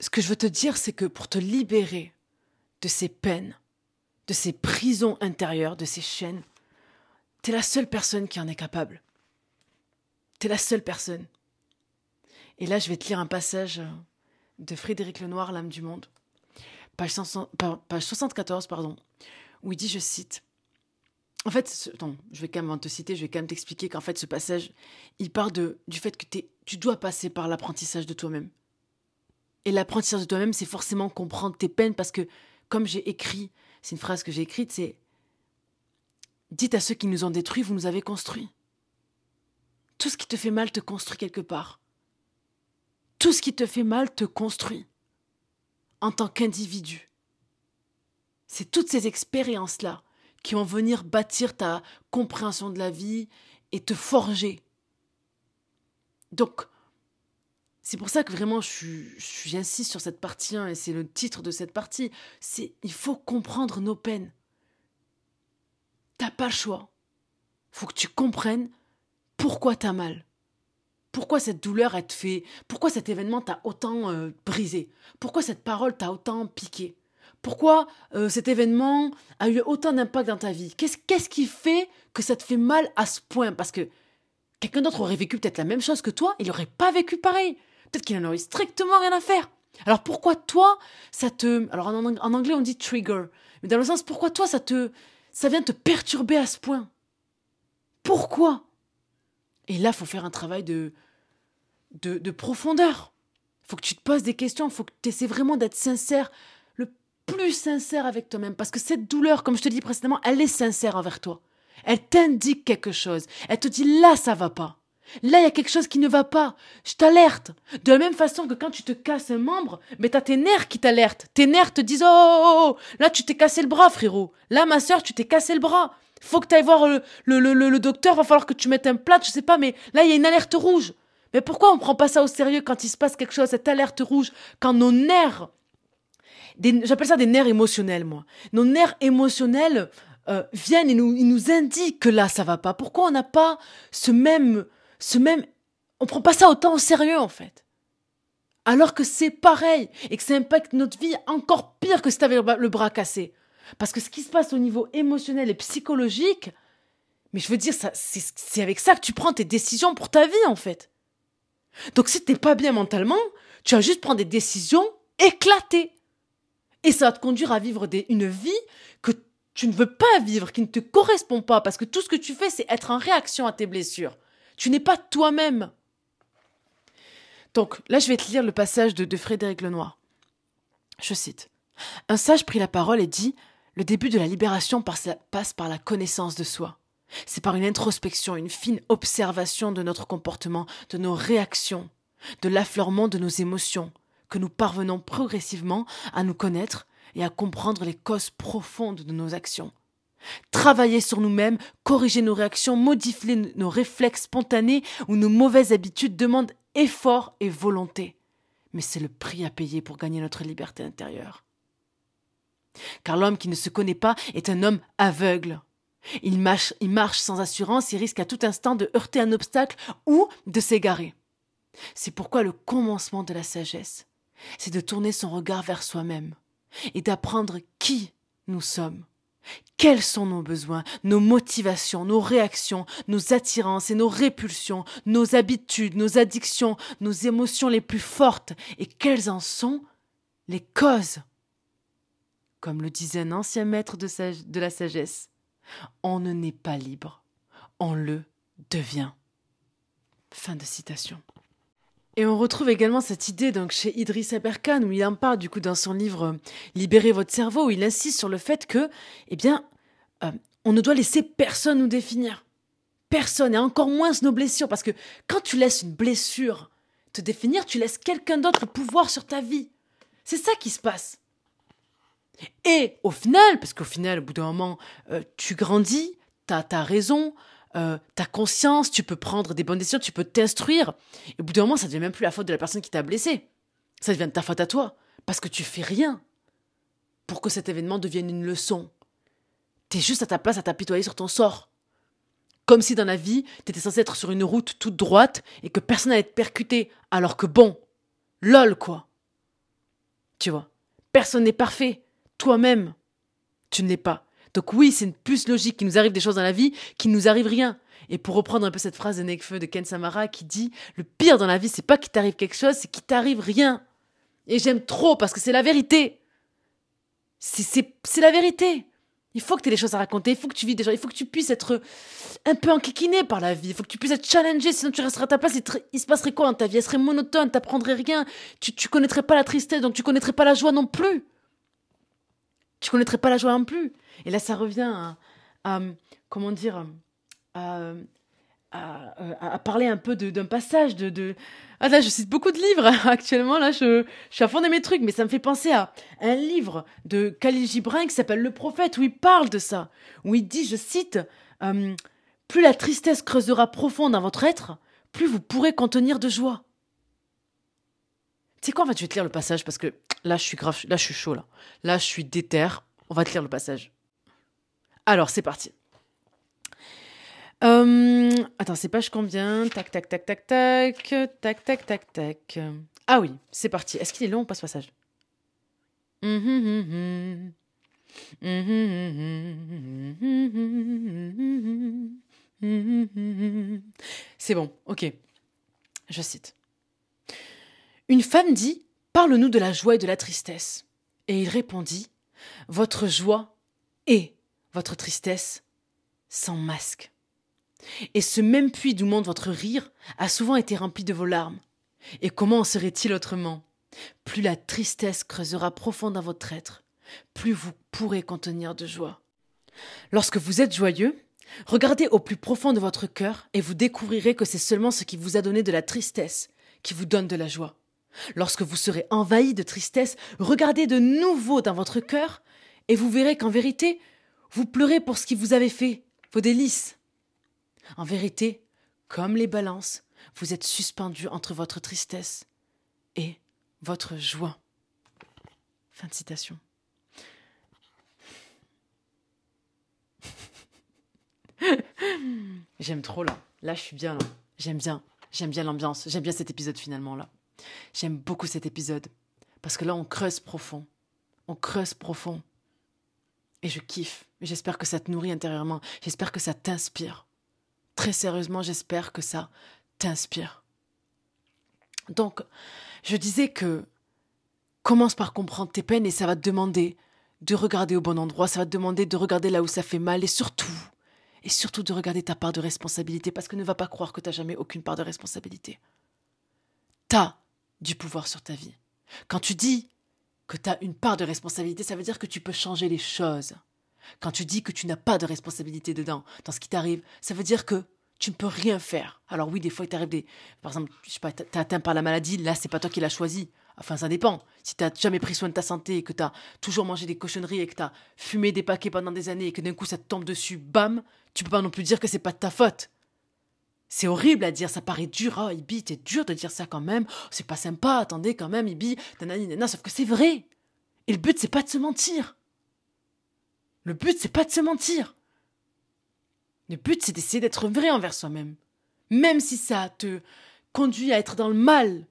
Ce que je veux te dire, c'est que pour te libérer de ces peines, de ces prisons intérieures, de ces chaînes. T'es la seule personne qui en est capable. T'es la seule personne. Et là, je vais te lire un passage euh, de Frédéric Lenoir, L'âme du monde, page, 74, pardon, où il dit, je cite, en fait, attends, je vais quand même te citer, je vais quand même t'expliquer qu'en fait, ce passage, il part de, du fait que tu dois passer par l'apprentissage de toi-même. Et l'apprentissage de toi-même, c'est forcément comprendre tes peines parce que, comme j'ai écrit, c'est une phrase que j'ai écrite, c'est Dites à ceux qui nous ont détruits, vous nous avez construits. Tout ce qui te fait mal te construit quelque part. Tout ce qui te fait mal te construit en tant qu'individu. C'est toutes ces expériences-là qui vont venir bâtir ta compréhension de la vie et te forger. Donc, c'est pour ça que vraiment j'insiste sur cette partie 1 et c'est le titre de cette partie. C'est il faut comprendre nos peines. T'as pas le choix. Faut que tu comprennes pourquoi t'as mal. Pourquoi cette douleur, elle te fait. Pourquoi cet événement t'a autant euh, brisé? Pourquoi cette parole t'a autant piqué? Pourquoi euh, cet événement a eu autant d'impact dans ta vie? Qu'est-ce qu'est-ce qui fait que ça te fait mal à ce point? Parce que quelqu'un d'autre aurait vécu peut-être la même chose que toi, il n'aurait pas vécu pareil. Peut-être qu'il n'en aurait strictement rien à faire. Alors pourquoi toi, ça te... Alors en, anglais on dit trigger. Mais dans le sens, pourquoi toi, ça te... Ça vient te perturber à ce point? Pourquoi? Et là, faut faire un travail de... De, de profondeur. Faut que tu te poses des questions, faut que tu essaies vraiment d'être sincère, le plus sincère avec toi-même. Parce que cette douleur, comme je te dis précédemment, elle est sincère envers toi. Elle t'indique quelque chose. Elle te dit là, ça va pas. Là, il y a quelque chose qui ne va pas. Je t'alerte. De la même façon que quand tu te casses un membre, mais t'as tes nerfs qui t'alertent. Tes nerfs te disent, oh, oh, oh, oh, là, tu t'es cassé le bras, frérot. Là, ma sœur, tu t'es cassé le bras. Faut que tu ailles voir le, le, le, le, docteur, va falloir que tu mettes un plat, je sais pas, mais là, il y a une alerte rouge. Mais pourquoi on prend pas ça au sérieux quand il se passe quelque chose, cette alerte rouge, quand nos nerfs, j'appelle ça des nerfs émotionnels, moi. Nos nerfs émotionnels euh, viennent et nous, ils nous indiquent que là, ça va pas. Pourquoi on n'a pas ce même, ce même, on prend pas ça autant au sérieux en fait. Alors que c'est pareil et que ça impacte notre vie encore pire que si t'avais le bras cassé. Parce que ce qui se passe au niveau émotionnel et psychologique, mais je veux dire, c'est avec ça que tu prends tes décisions pour ta vie en fait. Donc si t'es pas bien mentalement, tu vas juste prendre des décisions éclatées. Et ça va te conduire à vivre une vie que tu ne veux pas vivre, qui ne te correspond pas, parce que tout ce que tu fais, c'est être en réaction à tes blessures. Tu n'es pas toi-même. Donc là, je vais te lire le passage de, Frédéric Lenoir. Je cite. Un sage prit la parole et dit Le début de la libération passe par la connaissance de soi. C'est par une introspection, une fine observation de notre comportement, de nos réactions, de l'affleurement de nos émotions, que nous parvenons progressivement à nous connaître et à comprendre les causes profondes de nos actions. Travailler sur nous-mêmes, corriger nos réactions, modifier nos réflexes spontanés ou nos mauvaises habitudes demande effort et volonté. Mais c'est le prix à payer pour gagner notre liberté intérieure. Car l'homme qui ne se connaît pas est un homme aveugle. Il marche, sans assurance, il risque à tout instant de heurter un obstacle ou de s'égarer. C'est pourquoi le commencement de la sagesse, c'est de tourner son regard vers soi-même et d'apprendre qui nous sommes quels sont nos besoins, nos motivations, nos réactions, nos attirances et nos répulsions, nos habitudes, nos addictions, nos émotions les plus fortes, et quelles en sont les causes? Comme le disait un ancien maître de, la sagesse, on ne naît pas libre, on le devient. Fin de citation. Et on retrouve également cette idée donc chez Idriss Aberkan où il en parle du coup dans son livre euh, Libérez votre cerveau où il insiste sur le fait que eh bien euh, on ne doit laisser personne nous définir. Personne et encore moins nos blessures parce que quand tu laisses une blessure te définir, tu laisses quelqu'un d'autre pouvoir sur ta vie. C'est ça qui se passe. Et au final, parce qu'au final, au bout d'un moment, euh, tu grandis, tu as raison, euh, ta conscience, tu peux prendre des bonnes décisions, tu peux t'instruire. Et au bout d'un moment, ça devient même plus la faute de la personne qui t'a blessé. Ça devient de ta faute à toi. Parce que tu fais rien pour que cet événement devienne une leçon. T'es juste à ta place à t'apitoyer sur ton sort. Comme si dans la vie, t'étais censé être sur une route toute droite et que personne n'allait te percuter. Alors que bon, lol quoi. Tu vois, personne n'est parfait. Toi-même, tu ne l'es pas. Donc oui, c'est plus logique qu'il nous arrive des choses dans la vie qu'il nous arrive rien. Et pour reprendre un peu cette phrase de Nekfeu de Ken Samara qui dit le pire dans la vie, c'est pas qu'il t'arrive quelque chose, c'est qu'il t'arrive rien. Et j'aime trop parce que c'est la vérité. C'est la vérité. Il faut que tu aies des choses à raconter, il faut que tu vis des choses, il faut que tu puisses être un peu enquiquiné par la vie, il faut que tu puisses être challengé, sinon tu resteras à ta place, il, se passerait quoi dans ta vie? Elle serait monotone, t'apprendrais rien, tu, tu connaîtrais pas la tristesse, donc tu connaîtrais pas la joie non plus. Tu connaîtrais pas la joie non plus. Et là, ça revient à, comment dire, à, parler un peu d'un passage de, Ah là, je cite beaucoup de livres actuellement, là, je, je suis à fond de mes trucs, mais ça me fait penser à un livre de Khalil Gibran qui s'appelle Le Prophète, où il parle de ça, où il dit, je cite, euh, Plus la tristesse creusera profond dans votre être, plus vous pourrez contenir de joie. Sais quoi, en fait, je te lire le passage parce que là, je suis grave, là, je suis chaud, là. Là, je suis déter. On va te lire le passage. Alors, c'est parti. Euh, attends, c'est page combien Tac, tac, tac, tac, tac. Tac, tac, tac, tac. Ah oui, c'est parti. Est-ce qu'il est long ou pas ce passage C'est bon, ok. Je cite. Une femme dit Parle-nous de la joie et de la tristesse. Et il répondit Votre joie et votre tristesse sans masque. Et ce même puits d'où monte votre rire a souvent été rempli de vos larmes. Et comment en serait-il autrement? Plus la tristesse creusera profond dans votre être, plus vous pourrez contenir de joie. Lorsque vous êtes joyeux, regardez au plus profond de votre cœur et vous découvrirez que c'est seulement ce qui vous a donné de la tristesse qui vous donne de la joie. Lorsque vous serez envahi de tristesse, regardez de nouveau dans votre cœur et vous verrez qu'en vérité, vous pleurez pour ce qui vous avait fait, vos délices. En vérité, comme les balances, vous êtes suspendu entre votre tristesse et votre joie. Fin de citation. J'aime trop là. Là, je suis bien là. J'aime bien. J'aime bien l'ambiance. J'aime bien cet épisode finalement là. J'aime beaucoup cet épisode. Parce que là, on creuse profond. On creuse profond. Et je kiffe. J'espère que ça te nourrit intérieurement. J'espère que ça t'inspire. Très sérieusement, j'espère que ça t'inspire. Donc, je disais que commence par comprendre tes peines et ça va te demander de regarder au bon endroit, ça va te demander de regarder là où ça fait mal et surtout, et surtout de regarder ta part de responsabilité parce que ne va pas croire que tu n'as jamais aucune part de responsabilité. T'as du pouvoir sur ta vie. Quand tu dis que tu as une part de responsabilité, ça veut dire que tu peux changer les choses. Quand tu dis que tu n'as pas de responsabilité dedans, dans ce qui t'arrive, ça veut dire que tu ne peux rien faire. Alors oui, des fois, il t'arrive des... Par exemple, je sais pas, t'es atteint par la maladie, là, c'est pas toi qui l'as choisi. Enfin, ça dépend. Si t'as jamais pris soin de ta santé et que t'as toujours mangé des cochonneries et que t'as fumé des paquets pendant des années et que d'un coup ça te tombe dessus, bam, tu peux pas non plus dire que c'est pas de ta faute. C'est horrible à dire, ça paraît dur. Oh, Ibi, t'es dur de dire ça quand même. C'est pas sympa, attendez quand même, Ibi. Nanani, sauf que c'est vrai. Et le but, c'est pas de se mentir. Le but, c'est pas de se mentir. Le but, c'est d'essayer d'être vrai envers soi-même. Même si ça te conduit à être dans le mal.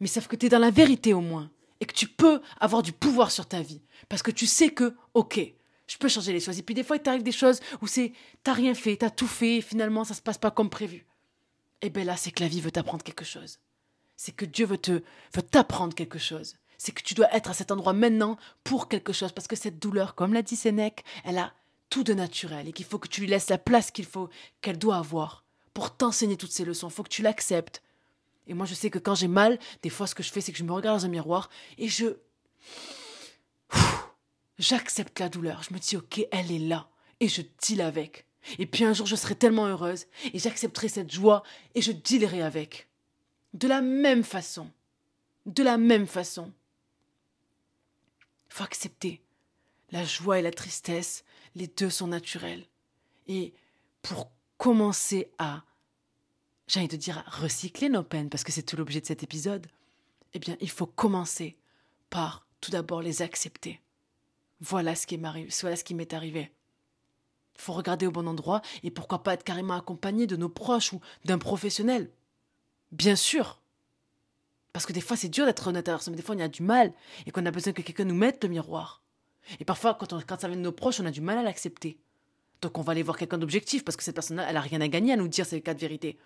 Mais sauf que tu es dans la vérité au moins. Et que tu peux avoir du pouvoir sur ta vie. Parce que tu sais que, ok, je peux changer les choses. Et puis des fois, il t'arrive des choses où c'est, t'as rien fait, t'as tout fait, et finalement, ça se passe pas comme prévu. Et bien là, c'est que la vie veut t'apprendre quelque chose. C'est que Dieu veut te, veut t'apprendre quelque chose c'est que tu dois être à cet endroit maintenant pour quelque chose, parce que cette douleur, comme l'a dit Sénèque, elle a tout de naturel et qu'il faut que tu lui laisses la place qu'il faut, qu'elle doit avoir pour t'enseigner toutes ces leçons. Il faut que tu l'acceptes. Et moi, je sais que quand j'ai mal, des fois, ce que je fais, c'est que je me regarde dans un miroir et je. J'accepte la douleur. Je me dis, ok, elle est là. Et je deal avec. Et puis un jour, je serai tellement heureuse et j'accepterai cette joie et je dealerai avec. De la même façon. De la même façon faut accepter. La joie et la tristesse, les deux sont naturels. Et pour commencer à, j'ai envie de dire, recycler nos peines, parce que c'est tout l'objet de cet épisode, eh bien, il faut commencer par tout d'abord les accepter. Voilà ce qui voilà ce qui m'est arrivé. Faut regarder au bon endroit et pourquoi pas être carrément accompagné de nos proches ou d'un professionnel. Bien sûr, parce que des fois, c'est dur d'être honnête soi, mais des fois, on y a du mal et qu'on a besoin que quelqu'un nous mette le miroir. Et parfois, quand, quand ça vient de nos proches, on a du mal à l'accepter. Donc, on va aller voir quelqu'un d'objectif parce que cette personne-là, elle a rien à gagner à nous dire ces cas de vérité.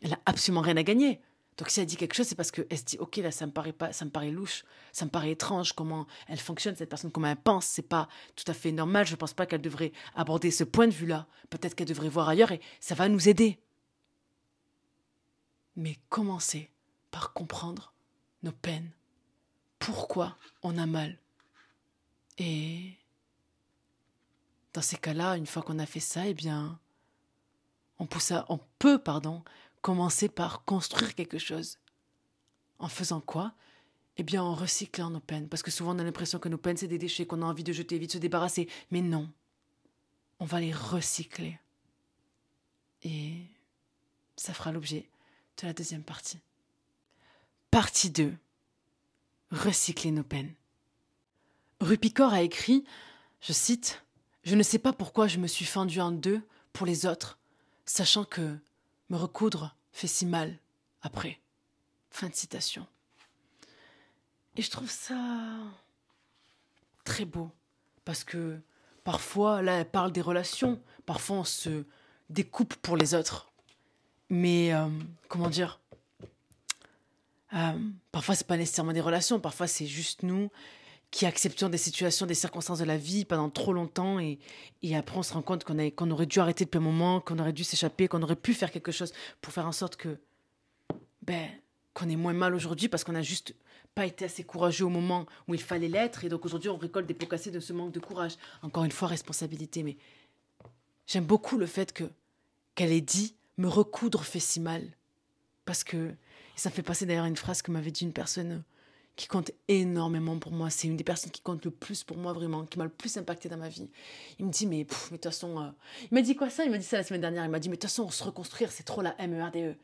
Elle a absolument rien à gagner. Donc si elle dit quelque chose, c'est parce qu'elle se dit, ok, là, ça me paraît pas, ça me paraît louche, ça me paraît étrange, comment elle fonctionne, cette personne, comment elle pense, c'est pas tout à fait normal, je pense pas qu'elle devrait aborder ce point de vue-là. Peut-être qu'elle devrait voir ailleurs et ça va nous aider. Mais commencez par comprendre nos peines. Pourquoi on a mal. Et dans ces cas-là, une fois qu'on a fait ça, eh bien, on, on peut pardon, commencer par construire quelque chose. En faisant quoi? Eh bien, en recyclant nos peines. Parce que souvent, on a l'impression que nos peines, c'est des déchets qu'on a envie de jeter, vite se débarrasser. Mais non. On va les recycler. Et ça fera l'objet de la deuxième partie. Partie 2. Recycler nos peines. Rupicor a écrit, je cite, Je ne sais pas pourquoi je me suis fendu en deux pour les autres, sachant que me recoudre fait si mal après. Fin de citation. Et je trouve ça très beau, parce que parfois, là, elle parle des relations, parfois on se découpe pour les autres. Mais, euh, comment dire euh, Parfois, c'est pas nécessairement des relations, parfois c'est juste nous qui acceptions des situations, des circonstances de la vie pendant trop longtemps et, après on se rend compte qu'on aurait dû arrêter depuis un moment, qu'on aurait dû s'échapper, qu'on aurait pu faire quelque chose pour faire en sorte que ben qu'on ait moins mal aujourd'hui parce qu'on n'a juste pas été assez courageux au moment où il fallait l'être et donc aujourd'hui on récolte des pots cassés de ce manque de courage. Encore une fois responsabilité mais j'aime beaucoup le fait que qu'elle ait dit me recoudre fait si mal parce que ça fait passer d'ailleurs une phrase que m'avait dit une personne qui compte énormément pour moi. C'est une des personnes qui compte le plus pour moi, vraiment, qui m'a le plus impacté dans ma vie. Il me dit, mais, de toute façon. Euh, il m'a dit quoi ça? Il m'a dit ça la semaine dernière. Il m'a dit, mais de toute façon, se reconstruire, c'est trop la MERDE. E.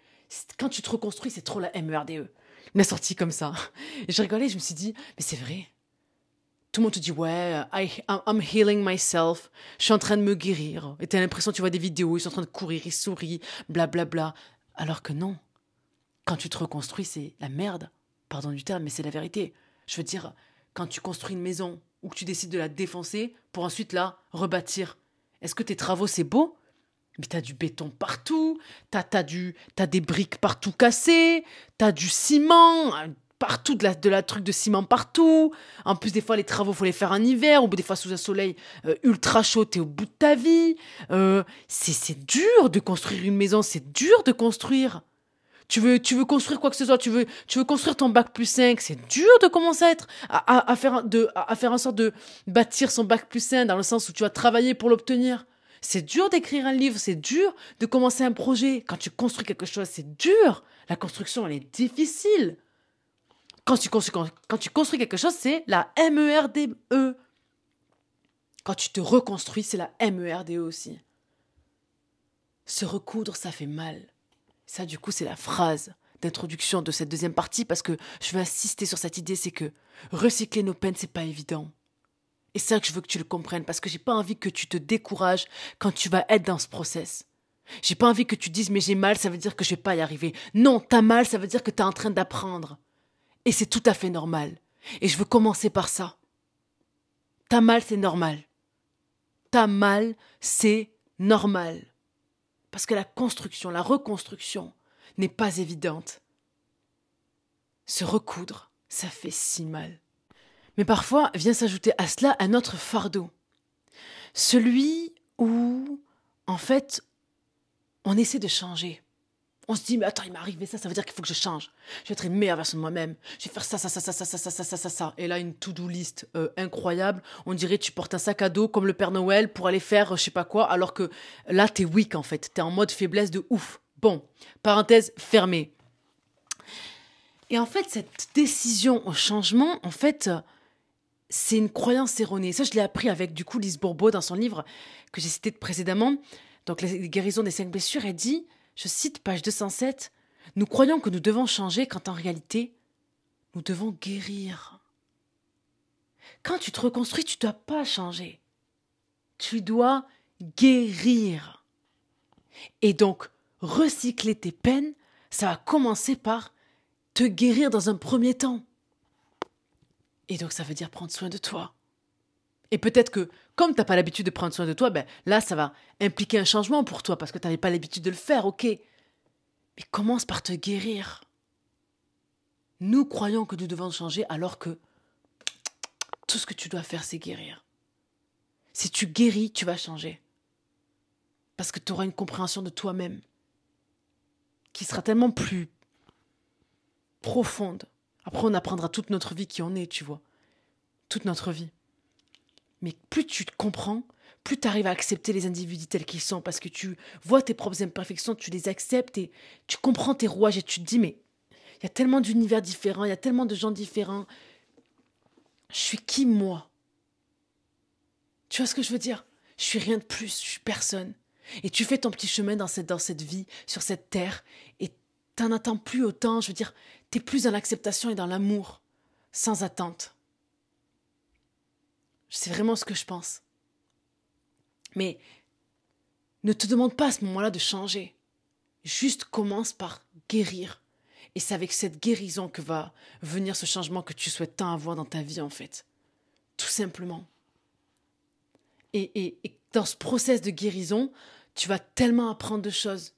Quand tu te reconstruis, c'est trop la MERDE. Il m'a sorti comme ça. Et je rigolais, je me suis dit, mais c'est vrai. Tout le monde te dit, ouais, I, I'm healing myself. Je suis en train de me guérir. Et t'as l'impression, tu vois des vidéos, ils sont en train de courir, ils sourient, blablabla. Bla, bla. Alors que non. Quand tu te reconstruis, c'est la merde pardon du terme, mais c'est la vérité. Je veux dire, quand tu construis une maison ou que tu décides de la défoncer pour ensuite la rebâtir, est-ce que tes travaux c'est beau? Mais t'as du béton partout, t'as as du t'as des briques partout cassées, t'as du ciment partout de la de la truc de ciment partout. En plus des fois les travaux faut les faire en hiver ou des fois sous un soleil euh, ultra chaud t'es au bout de ta vie. Euh, c'est c'est dur de construire une maison, c'est dur de construire. Tu veux, tu veux construire quoi que ce soit, tu veux, tu veux construire ton bac plus 5, c'est dur de commencer à être, à, faire, de, à faire en sorte de bâtir son bac plus 5 dans le sens où tu vas travailler pour l'obtenir. C'est dur d'écrire un livre, c'est dur de commencer un projet. Quand tu construis quelque chose, c'est dur. La construction, elle est difficile. Quand tu construis, quand, tu construis quelque chose, c'est la MERDE. E. Quand tu te reconstruis, c'est la MERDE aussi. Se recoudre, ça fait mal. Ça, du coup, c'est la phrase d'introduction de cette deuxième partie parce que je veux insister sur cette idée, c'est que recycler nos peines, c'est pas évident. Et c'est ça que je veux que tu le comprennes parce que j'ai pas envie que tu te décourages quand tu vas être dans ce process. J'ai pas envie que tu dises mais j'ai mal, ça veut dire que je vais pas y arriver. Non, t'as mal, ça veut dire que t'es en train d'apprendre. Et c'est tout à fait normal. Et je veux commencer par ça. T'as mal, c'est normal. T'as mal, c'est normal. Parce que la construction, la reconstruction n'est pas évidente. Se recoudre, ça fait si mal. Mais parfois vient s'ajouter à cela un autre fardeau. Celui où, en fait, on essaie de changer. On se dit, mais attends, il m'est arrivé ça, ça veut dire qu'il faut que je change. Je vais être une meilleure version de moi-même. Je vais faire ça, ça, ça, ça, ça, ça, ça, ça, ça, ça. Et là, une to-do list euh, incroyable. On dirait tu portes un sac à dos comme le Père Noël pour aller faire euh, je sais pas quoi, alors que là, t'es weak en fait. T'es en mode faiblesse de ouf. Bon, parenthèse fermée. Et en fait, cette décision au changement, en fait, c'est une croyance erronée. Ça, je l'ai appris avec, du coup, Lise Bourbeau dans son livre que j'ai cité précédemment. Donc, les guérisons des cinq blessures, elle dit je cite page 207, Nous croyons que nous devons changer quand en réalité, nous devons guérir. Quand tu te reconstruis, tu ne dois pas changer. Tu dois guérir. Et donc, recycler tes peines, ça va commencer par te guérir dans un premier temps. Et donc, ça veut dire prendre soin de toi. Et peut-être que, comme tu n'as pas l'habitude de prendre soin de toi, ben, là, ça va impliquer un changement pour toi parce que tu n'avais pas l'habitude de le faire, ok. Mais commence par te guérir. Nous croyons que nous devons changer alors que tout ce que tu dois faire, c'est guérir. Si tu guéris, tu vas changer. Parce que tu auras une compréhension de toi-même qui sera tellement plus profonde. Après, on apprendra toute notre vie qui en est, tu vois. Toute notre vie. Mais plus tu te comprends, plus tu arrives à accepter les individus tels qu'ils sont, parce que tu vois tes propres imperfections, tu les acceptes et tu comprends tes rouages et tu te dis, mais il y a tellement d'univers différents, il y a tellement de gens différents. Je suis qui moi? Tu vois ce que je veux dire? Je suis rien de plus, je suis personne. Et tu fais ton petit chemin dans cette, dans cette vie, sur cette terre, et t'en attends plus autant, je veux dire, t'es plus dans l'acceptation et dans l'amour, sans attente. C'est vraiment ce que je pense. Mais ne te demande pas à ce moment-là de changer. Juste commence par guérir. Et c'est avec cette guérison que va venir ce changement que tu souhaites tant avoir dans ta vie, en fait. Tout simplement. Et, et, dans ce process de guérison, tu vas tellement apprendre de choses.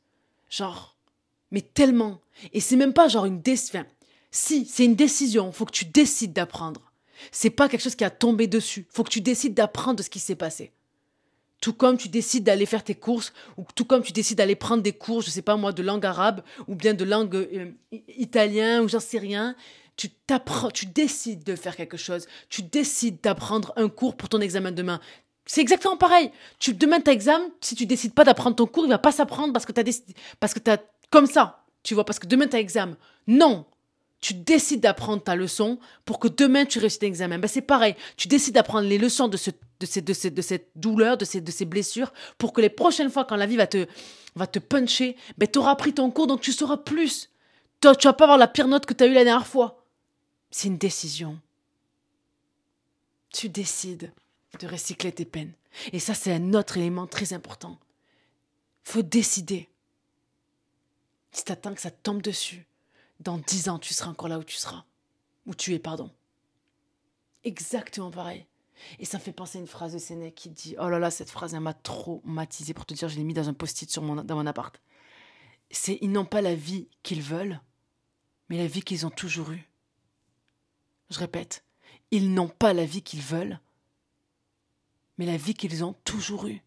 Genre, mais tellement. Et c'est même pas genre une décision. si, c'est une décision. Faut que tu décides d'apprendre. C'est pas quelque chose qui a tombé dessus. Faut que tu décides d'apprendre de ce qui s'est passé. Tout comme tu décides d'aller faire tes courses, ou tout comme tu décides d'aller prendre des cours, je sais pas moi, de langue arabe, ou bien de langue euh, italien, ou j'en sais rien. Tu t'apprends, tu décides de faire quelque chose. Tu décides d'apprendre un cours pour ton examen demain. C'est exactement pareil. Tu demain ta examen, si tu décides pas d'apprendre ton cours, il va pas s'apprendre parce que t'as décidé, parce que t'as comme ça, tu vois, parce que demain ta examen. Non, tu décides d'apprendre ta leçon pour que demain tu réussisses l'examen. Ben c'est pareil, tu décides d'apprendre les leçons de, ce, de, ces, de, ces, de cette douleur, de ces, de ces blessures, pour que les prochaines fois quand la vie va te, va te puncher, ben tu auras pris ton cours, donc tu sauras plus. Toi, tu vas pas avoir la pire note que tu as eue la dernière fois. C'est une décision. Tu décides de recycler tes peines. Et ça, c'est un autre élément très important. Faut décider. Si t'attends que ça tombe dessus, dans dix ans, tu seras encore là où tu seras. Où tu es, pardon. Exactement pareil. Et ça me fait penser à une phrase de Sénèque qui dit Oh là là, cette phrase, m'a traumatisé. Pour te dire, je l'ai mis dans un post-it sur mon, dans mon appart. C'est Ils n'ont pas la vie qu'ils veulent, mais la vie qu'ils ont toujours eue. Je répète Ils n'ont pas la vie qu'ils veulent, mais la vie qu'ils ont toujours eue.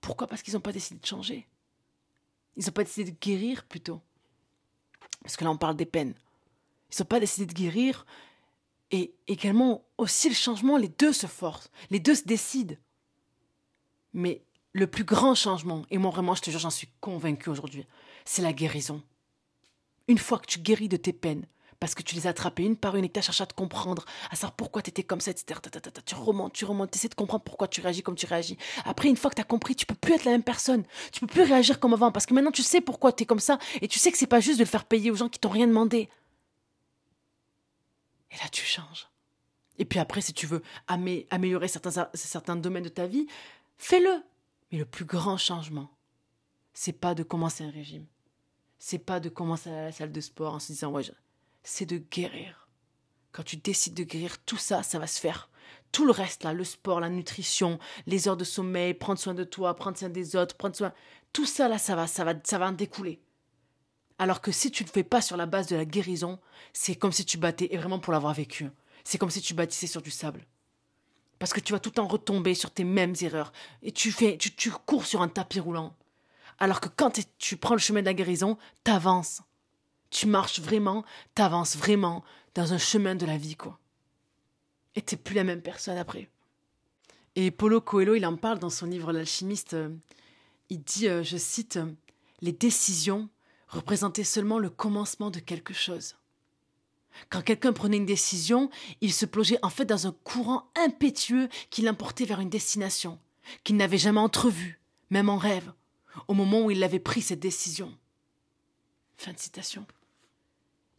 Pourquoi? Parce qu'ils n'ont pas décidé de changer. Ils n'ont pas décidé de guérir plutôt. Parce que là, on parle des peines. Ils n'ont pas décidé de guérir. Et également, aussi le changement, les deux se forcent. Les deux se décident. Mais le plus grand changement, et moi vraiment, je te jure, j'en suis convaincue aujourd'hui, c'est la guérison. Une fois que tu guéris de tes peines, parce que tu les as attrapées une par une et que tu as cherché à te comprendre, à savoir pourquoi tu étais comme ça, etc. Tu remontes, tu remontes, tu essaies de comprendre pourquoi tu réagis comme tu réagis. Après, une fois que tu as compris, tu peux plus être la même personne. Tu peux plus réagir comme avant parce que maintenant tu sais pourquoi tu es comme ça et tu sais que c'est pas juste de le faire payer aux gens qui t'ont rien demandé. Et là, tu changes. Et puis après, si tu veux améliorer certains, domaines de ta vie, fais-le. Mais le plus grand changement, c'est pas de commencer un régime. C'est pas de commencer à la salle de sport en se disant, ouais, c'est de guérir. Quand tu décides de guérir, tout ça, ça va se faire. Tout le reste, là, le sport, la nutrition, les heures de sommeil, prendre soin de toi, prendre soin des autres, prendre soin. Tout ça, là, ça va, ça va, ça va en découler. Alors que si tu ne le fais pas sur la base de la guérison, c'est comme si tu battais, et vraiment pour l'avoir vécu, c'est comme si tu bâtissais sur du sable. Parce que tu vas tout le temps retomber sur tes mêmes erreurs. Et tu fais, tu, tu cours sur un tapis roulant. Alors que quand tu prends le chemin de la guérison, t'avances tu marches vraiment, t'avances vraiment dans un chemin de la vie, quoi. Et t'es plus la même personne après. Et Paulo Coelho, il en parle dans son livre L'alchimiste. Il dit, euh, je cite, Les décisions représentaient seulement le commencement de quelque chose. Quand quelqu'un prenait une décision, il se plongeait en fait dans un courant impétueux qui l'emportait vers une destination qu'il n'avait jamais entrevue, même en rêve, au moment où il avait pris cette décision. Fin de citation.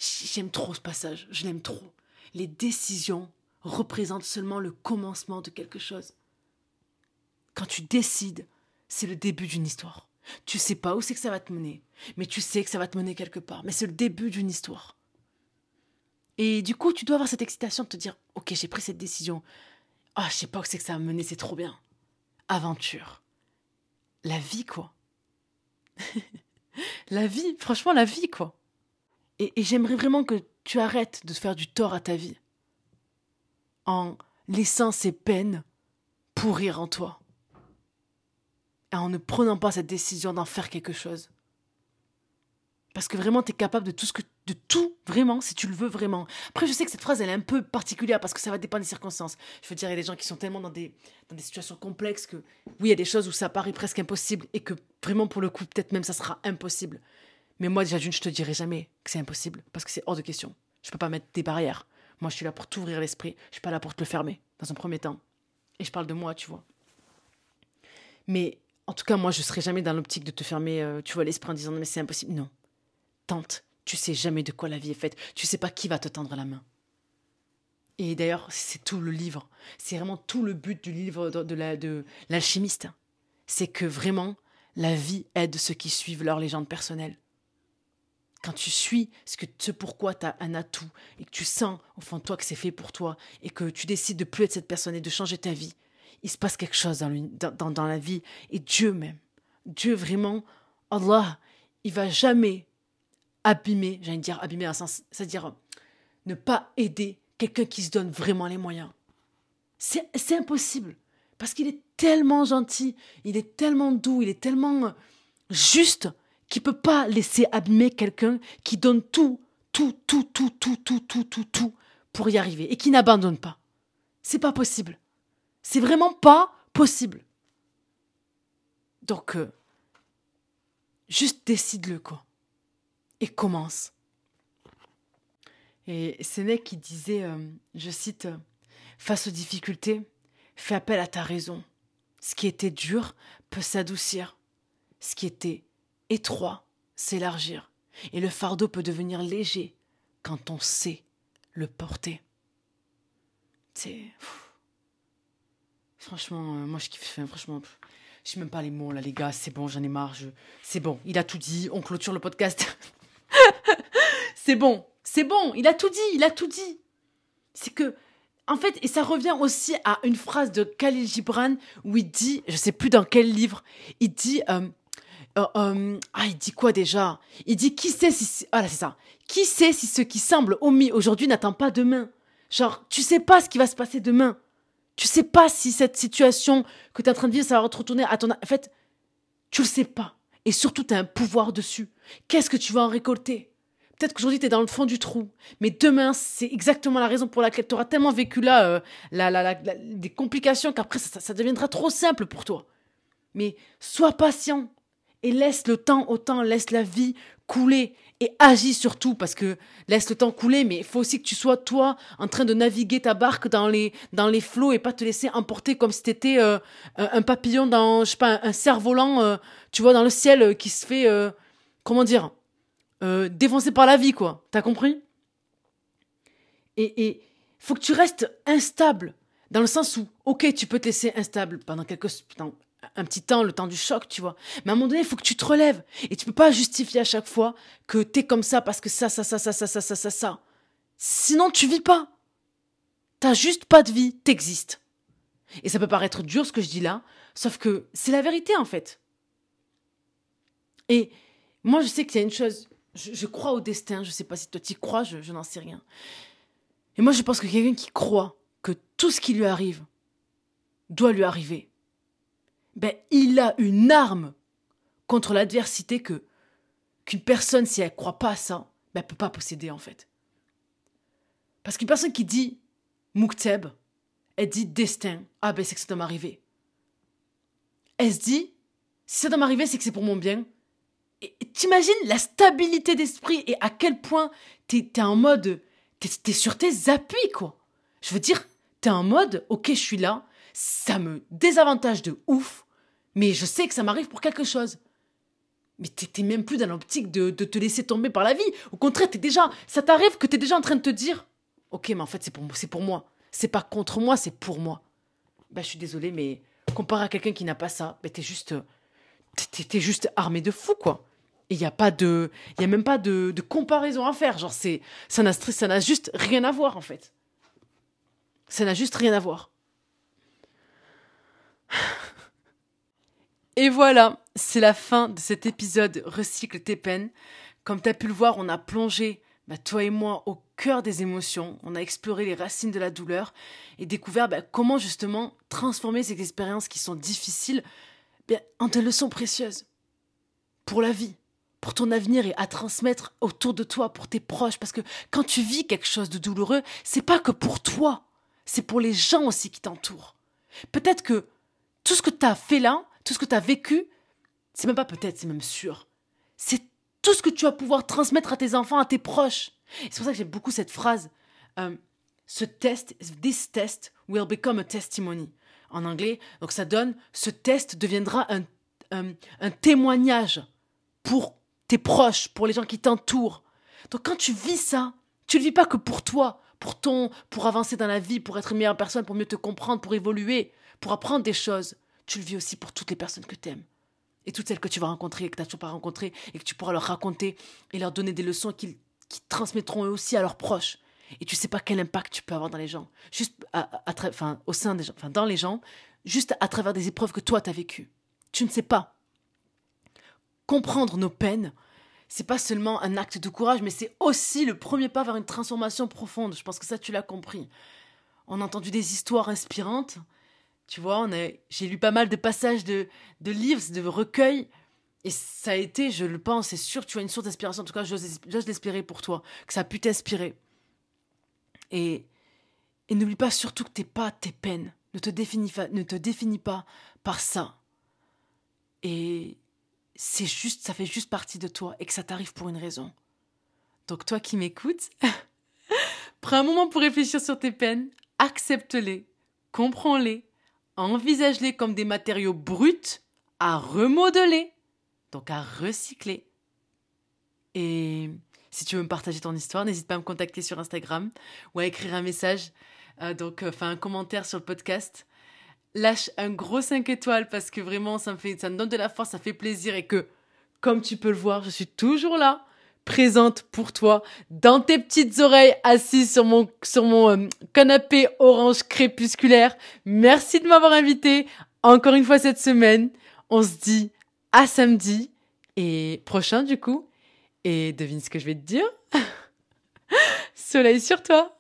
J'aime trop ce passage, je l'aime trop. Les décisions représentent seulement le commencement de quelque chose. Quand tu décides, c'est le début d'une histoire. Tu sais pas où c'est que ça va te mener, mais tu sais que ça va te mener quelque part. Mais c'est le début d'une histoire. Et du coup, tu dois avoir cette excitation de te dire Ok, j'ai pris cette décision. Ah, je sais pas où c'est que ça va me mener, c'est trop bien. Aventure. La vie, quoi. la vie, franchement, la vie, quoi. Et, j'aimerais vraiment que tu arrêtes de faire du tort à ta vie en laissant ces peines pourrir en toi. Et en ne prenant pas cette décision d'en faire quelque chose. Parce que vraiment, tu es capable de tout ce que. de tout, vraiment, si tu le veux vraiment. Après, je sais que cette phrase, elle est un peu particulière parce que ça va dépendre des circonstances. Je veux dire, il y a des gens qui sont tellement dans des, dans des situations complexes que, oui, il y a des choses où ça paraît presque impossible et que vraiment, pour le coup, peut-être même ça sera impossible. Mais moi, déjà, d'une, je te dirai jamais que c'est impossible parce que c'est hors de question. Je peux pas mettre des barrières. Moi, je suis là pour t'ouvrir l'esprit. Je suis pas là pour te le fermer, dans un premier temps. Et je parle de moi, tu vois. Mais en tout cas, moi, je serai jamais dans l'optique de te fermer, euh, tu vois, l'esprit en disant non, mais c'est impossible. Non. Tente. Tu sais jamais de quoi la vie est faite. Tu sais pas qui va te tendre la main. Et d'ailleurs, c'est tout le livre. C'est vraiment tout le but du livre de, la, de l'alchimiste. C'est que vraiment, la vie aide ceux qui suivent leur légende personnelle. Quand tu suis ce, que, ce pourquoi tu as un atout et que tu sens au fond de toi que c'est fait pour toi et que tu décides de plus être cette personne et de changer ta vie, il se passe quelque chose dans, la vie. Et Dieu même, Dieu vraiment, Allah, il va jamais abîmer, j'allais dire abîmer un sens, c'est-à-dire ne pas aider quelqu'un qui se donne vraiment les moyens. C'est impossible. Parce qu'il est tellement gentil, il est tellement doux, il est tellement juste qu'il peut pas laisser abîmer quelqu'un qui donne tout, tout, tout, tout, tout, tout, tout, tout, tout pour y arriver et qui n'abandonne pas. C'est pas possible. C'est vraiment pas possible. Donc, euh, juste décide-le, quoi et commence. Et Sénèque qui disait, euh, je cite, Face aux difficultés, fais appel à ta raison. Ce qui était dur peut s'adoucir. Ce qui était étroit s'élargir. Et le fardeau peut devenir léger quand on sait le porter. C'est. Franchement, euh, moi je kiffe. Franchement, je sais même pas les mots là, les gars. C'est bon, j'en ai marre. C'est bon, il a tout dit. On clôture le podcast. c'est bon, c'est bon, il a tout dit, il a tout dit. C'est que, en fait, et ça revient aussi à une phrase de Khalil Gibran où il dit, je sais plus dans quel livre, il dit, euh, euh, euh, ah, il dit quoi déjà? Il dit, qui sait si, ah c'est ça, qui sait si ce qui semble omis aujourd'hui n'attend pas demain? Genre, tu sais pas ce qui va se passer demain. Tu sais pas si cette situation que tu es en train de vivre, ça va retourner à ton... En fait, tu le sais pas. Et surtout, tu as un pouvoir dessus. Qu'est-ce que tu vas en récolter? Peut-être qu'aujourd'hui, tu es dans le fond du trou. Mais demain, c'est exactement la raison pour laquelle tu auras tellement vécu là euh, la, la, des complications qu'après, ça, ça deviendra trop simple pour toi. Mais sois patient et laisse le temps au temps, laisse la vie couler et agis surtout parce que laisse le temps couler, mais il faut aussi que tu sois toi en train de naviguer ta barque dans les dans les flots et pas te laisser emporter comme si t'étais euh, un papillon dans je sais pas un cerf-volant, euh, tu vois dans le ciel qui se fait comment dire euh, défoncé par la vie, quoi. T'as compris? Et il faut que tu restes instable, dans le sens où, ok, tu peux te laisser instable pendant quelques un petit temps, le temps du choc, tu vois. Mais à un moment donné, il faut que tu te relèves. Et tu peux pas justifier à chaque fois que t'es comme ça parce que ça, ça, ça, ça, ça, ça, ça, ça. Sinon, tu vis pas. T'as juste pas de vie, t'existes. Et ça peut paraître dur ce que je dis là, sauf que c'est la vérité en fait. Et moi, je sais qu'il y a une chose, je, crois au destin, je sais pas si toi tu crois, je, n'en sais rien. Et moi je pense que quelqu'un qui croit que tout ce qui lui arrive doit lui arriver, ben il a une arme contre l'adversité que qu'une personne, si elle croit pas à ça, ben peut pas posséder en fait. Parce qu'une personne qui dit Moukteb, elle dit destin, ah ben c'est que ça doit m'arriver. Elle se dit, si ça doit m'arriver, c'est que c'est pour mon bien, T'imagines la stabilité d'esprit et à quel point t'es es en mode. T'es sur tes appuis, quoi. Je veux dire, t'es en mode, ok, je suis là, ça me désavantage de ouf, mais je sais que ça m'arrive pour quelque chose. Mais t'es même plus dans l'optique de, de, te laisser tomber par la vie. Au contraire, t'es déjà. Ça t'arrive que t'es déjà en train de te dire, ok, mais en fait, c'est pour, moi. C'est pas contre moi, c'est pour moi. Bah, je suis désolée, mais comparé à quelqu'un qui n'a pas ça, bah, t'es juste. T'es juste armé de fou, quoi il n'y a pas de, il y a même pas de, comparaison à faire. Genre, c'est, ça n'a juste rien à voir, en fait. Ça n'a juste rien à voir. Et voilà, c'est la fin de cet épisode Recycle tes peines. Comme tu as pu le voir, on a plongé bah, toi et moi, au cœur des émotions, on a exploré les racines de la douleur et découvert bah, comment justement transformer ces expériences qui sont difficiles bah, en des leçons précieuses pour la vie, pour ton avenir et à transmettre autour de toi, pour tes proches. Parce que quand tu vis quelque chose de douloureux, c'est pas que pour toi, c'est pour les gens aussi qui t'entourent. Peut-être que tout ce que tu as fait là, tout ce que tu as vécu, c'est même pas peut-être, c'est même sûr. C'est tout ce que tu vas pouvoir transmettre à tes enfants, à tes proches. C'est pour ça que j'aime beaucoup cette phrase. Euh, ce test, this test will become a testimony. En anglais, donc ça donne, ce test deviendra un, un, témoignage pour tes proches, pour les gens qui t'entourent. Donc quand tu vis ça, tu le vis pas que pour toi, pour ton, pour avancer dans la vie, pour être une meilleure personne, pour mieux te comprendre, pour évoluer, pour apprendre des choses. Tu le vis aussi pour toutes les personnes que tu aimes et toutes celles que tu vas rencontrer et que tu n'as toujours pas rencontrées et que tu pourras leur raconter et leur donner des leçons qu'ils qui transmettront eux aussi à leurs proches. Et tu sais pas quel impact tu peux avoir dans les gens, juste à, au sein des gens, dans les gens, juste à travers des épreuves que toi tu as vécues. Tu ne sais pas. Comprendre nos peines, c'est pas seulement un acte de courage, mais c'est aussi le premier pas vers une transformation profonde. Je pense que ça, tu l'as compris. On a entendu des histoires inspirantes, tu vois, j'ai lu pas mal de passages de, de livres, de recueils, et ça a été, je le pense, c'est sûr, tu as une source d'inspiration. En tout cas, j'ose l'espérer pour toi, que ça a pu t'inspirer. Et, et n'oublie pas surtout que t'es pas tes peines. Ne te, définis ne te définis pas par ça. Et c'est juste, ça fait juste partie de toi et que ça t'arrive pour une raison. Donc toi qui m'écoutes, prends un moment pour réfléchir sur tes peines, accepte-les, comprends-les envisage-les comme des matériaux bruts à remodeler, donc à recycler. Et si tu veux me partager ton histoire, n'hésite pas à me contacter sur Instagram ou à écrire un message, euh, donc enfin un commentaire sur le podcast. Lâche un gros 5 étoiles parce que vraiment ça me fait ça me donne de la force, ça fait plaisir et que comme tu peux le voir, je suis toujours là présente pour toi dans tes petites oreilles assises sur mon sur mon euh, canapé orange crépusculaire. Merci de m'avoir invité encore une fois cette semaine. On se dit à samedi et prochain du coup. Et devine ce que je vais te dire. Soleil sur toi.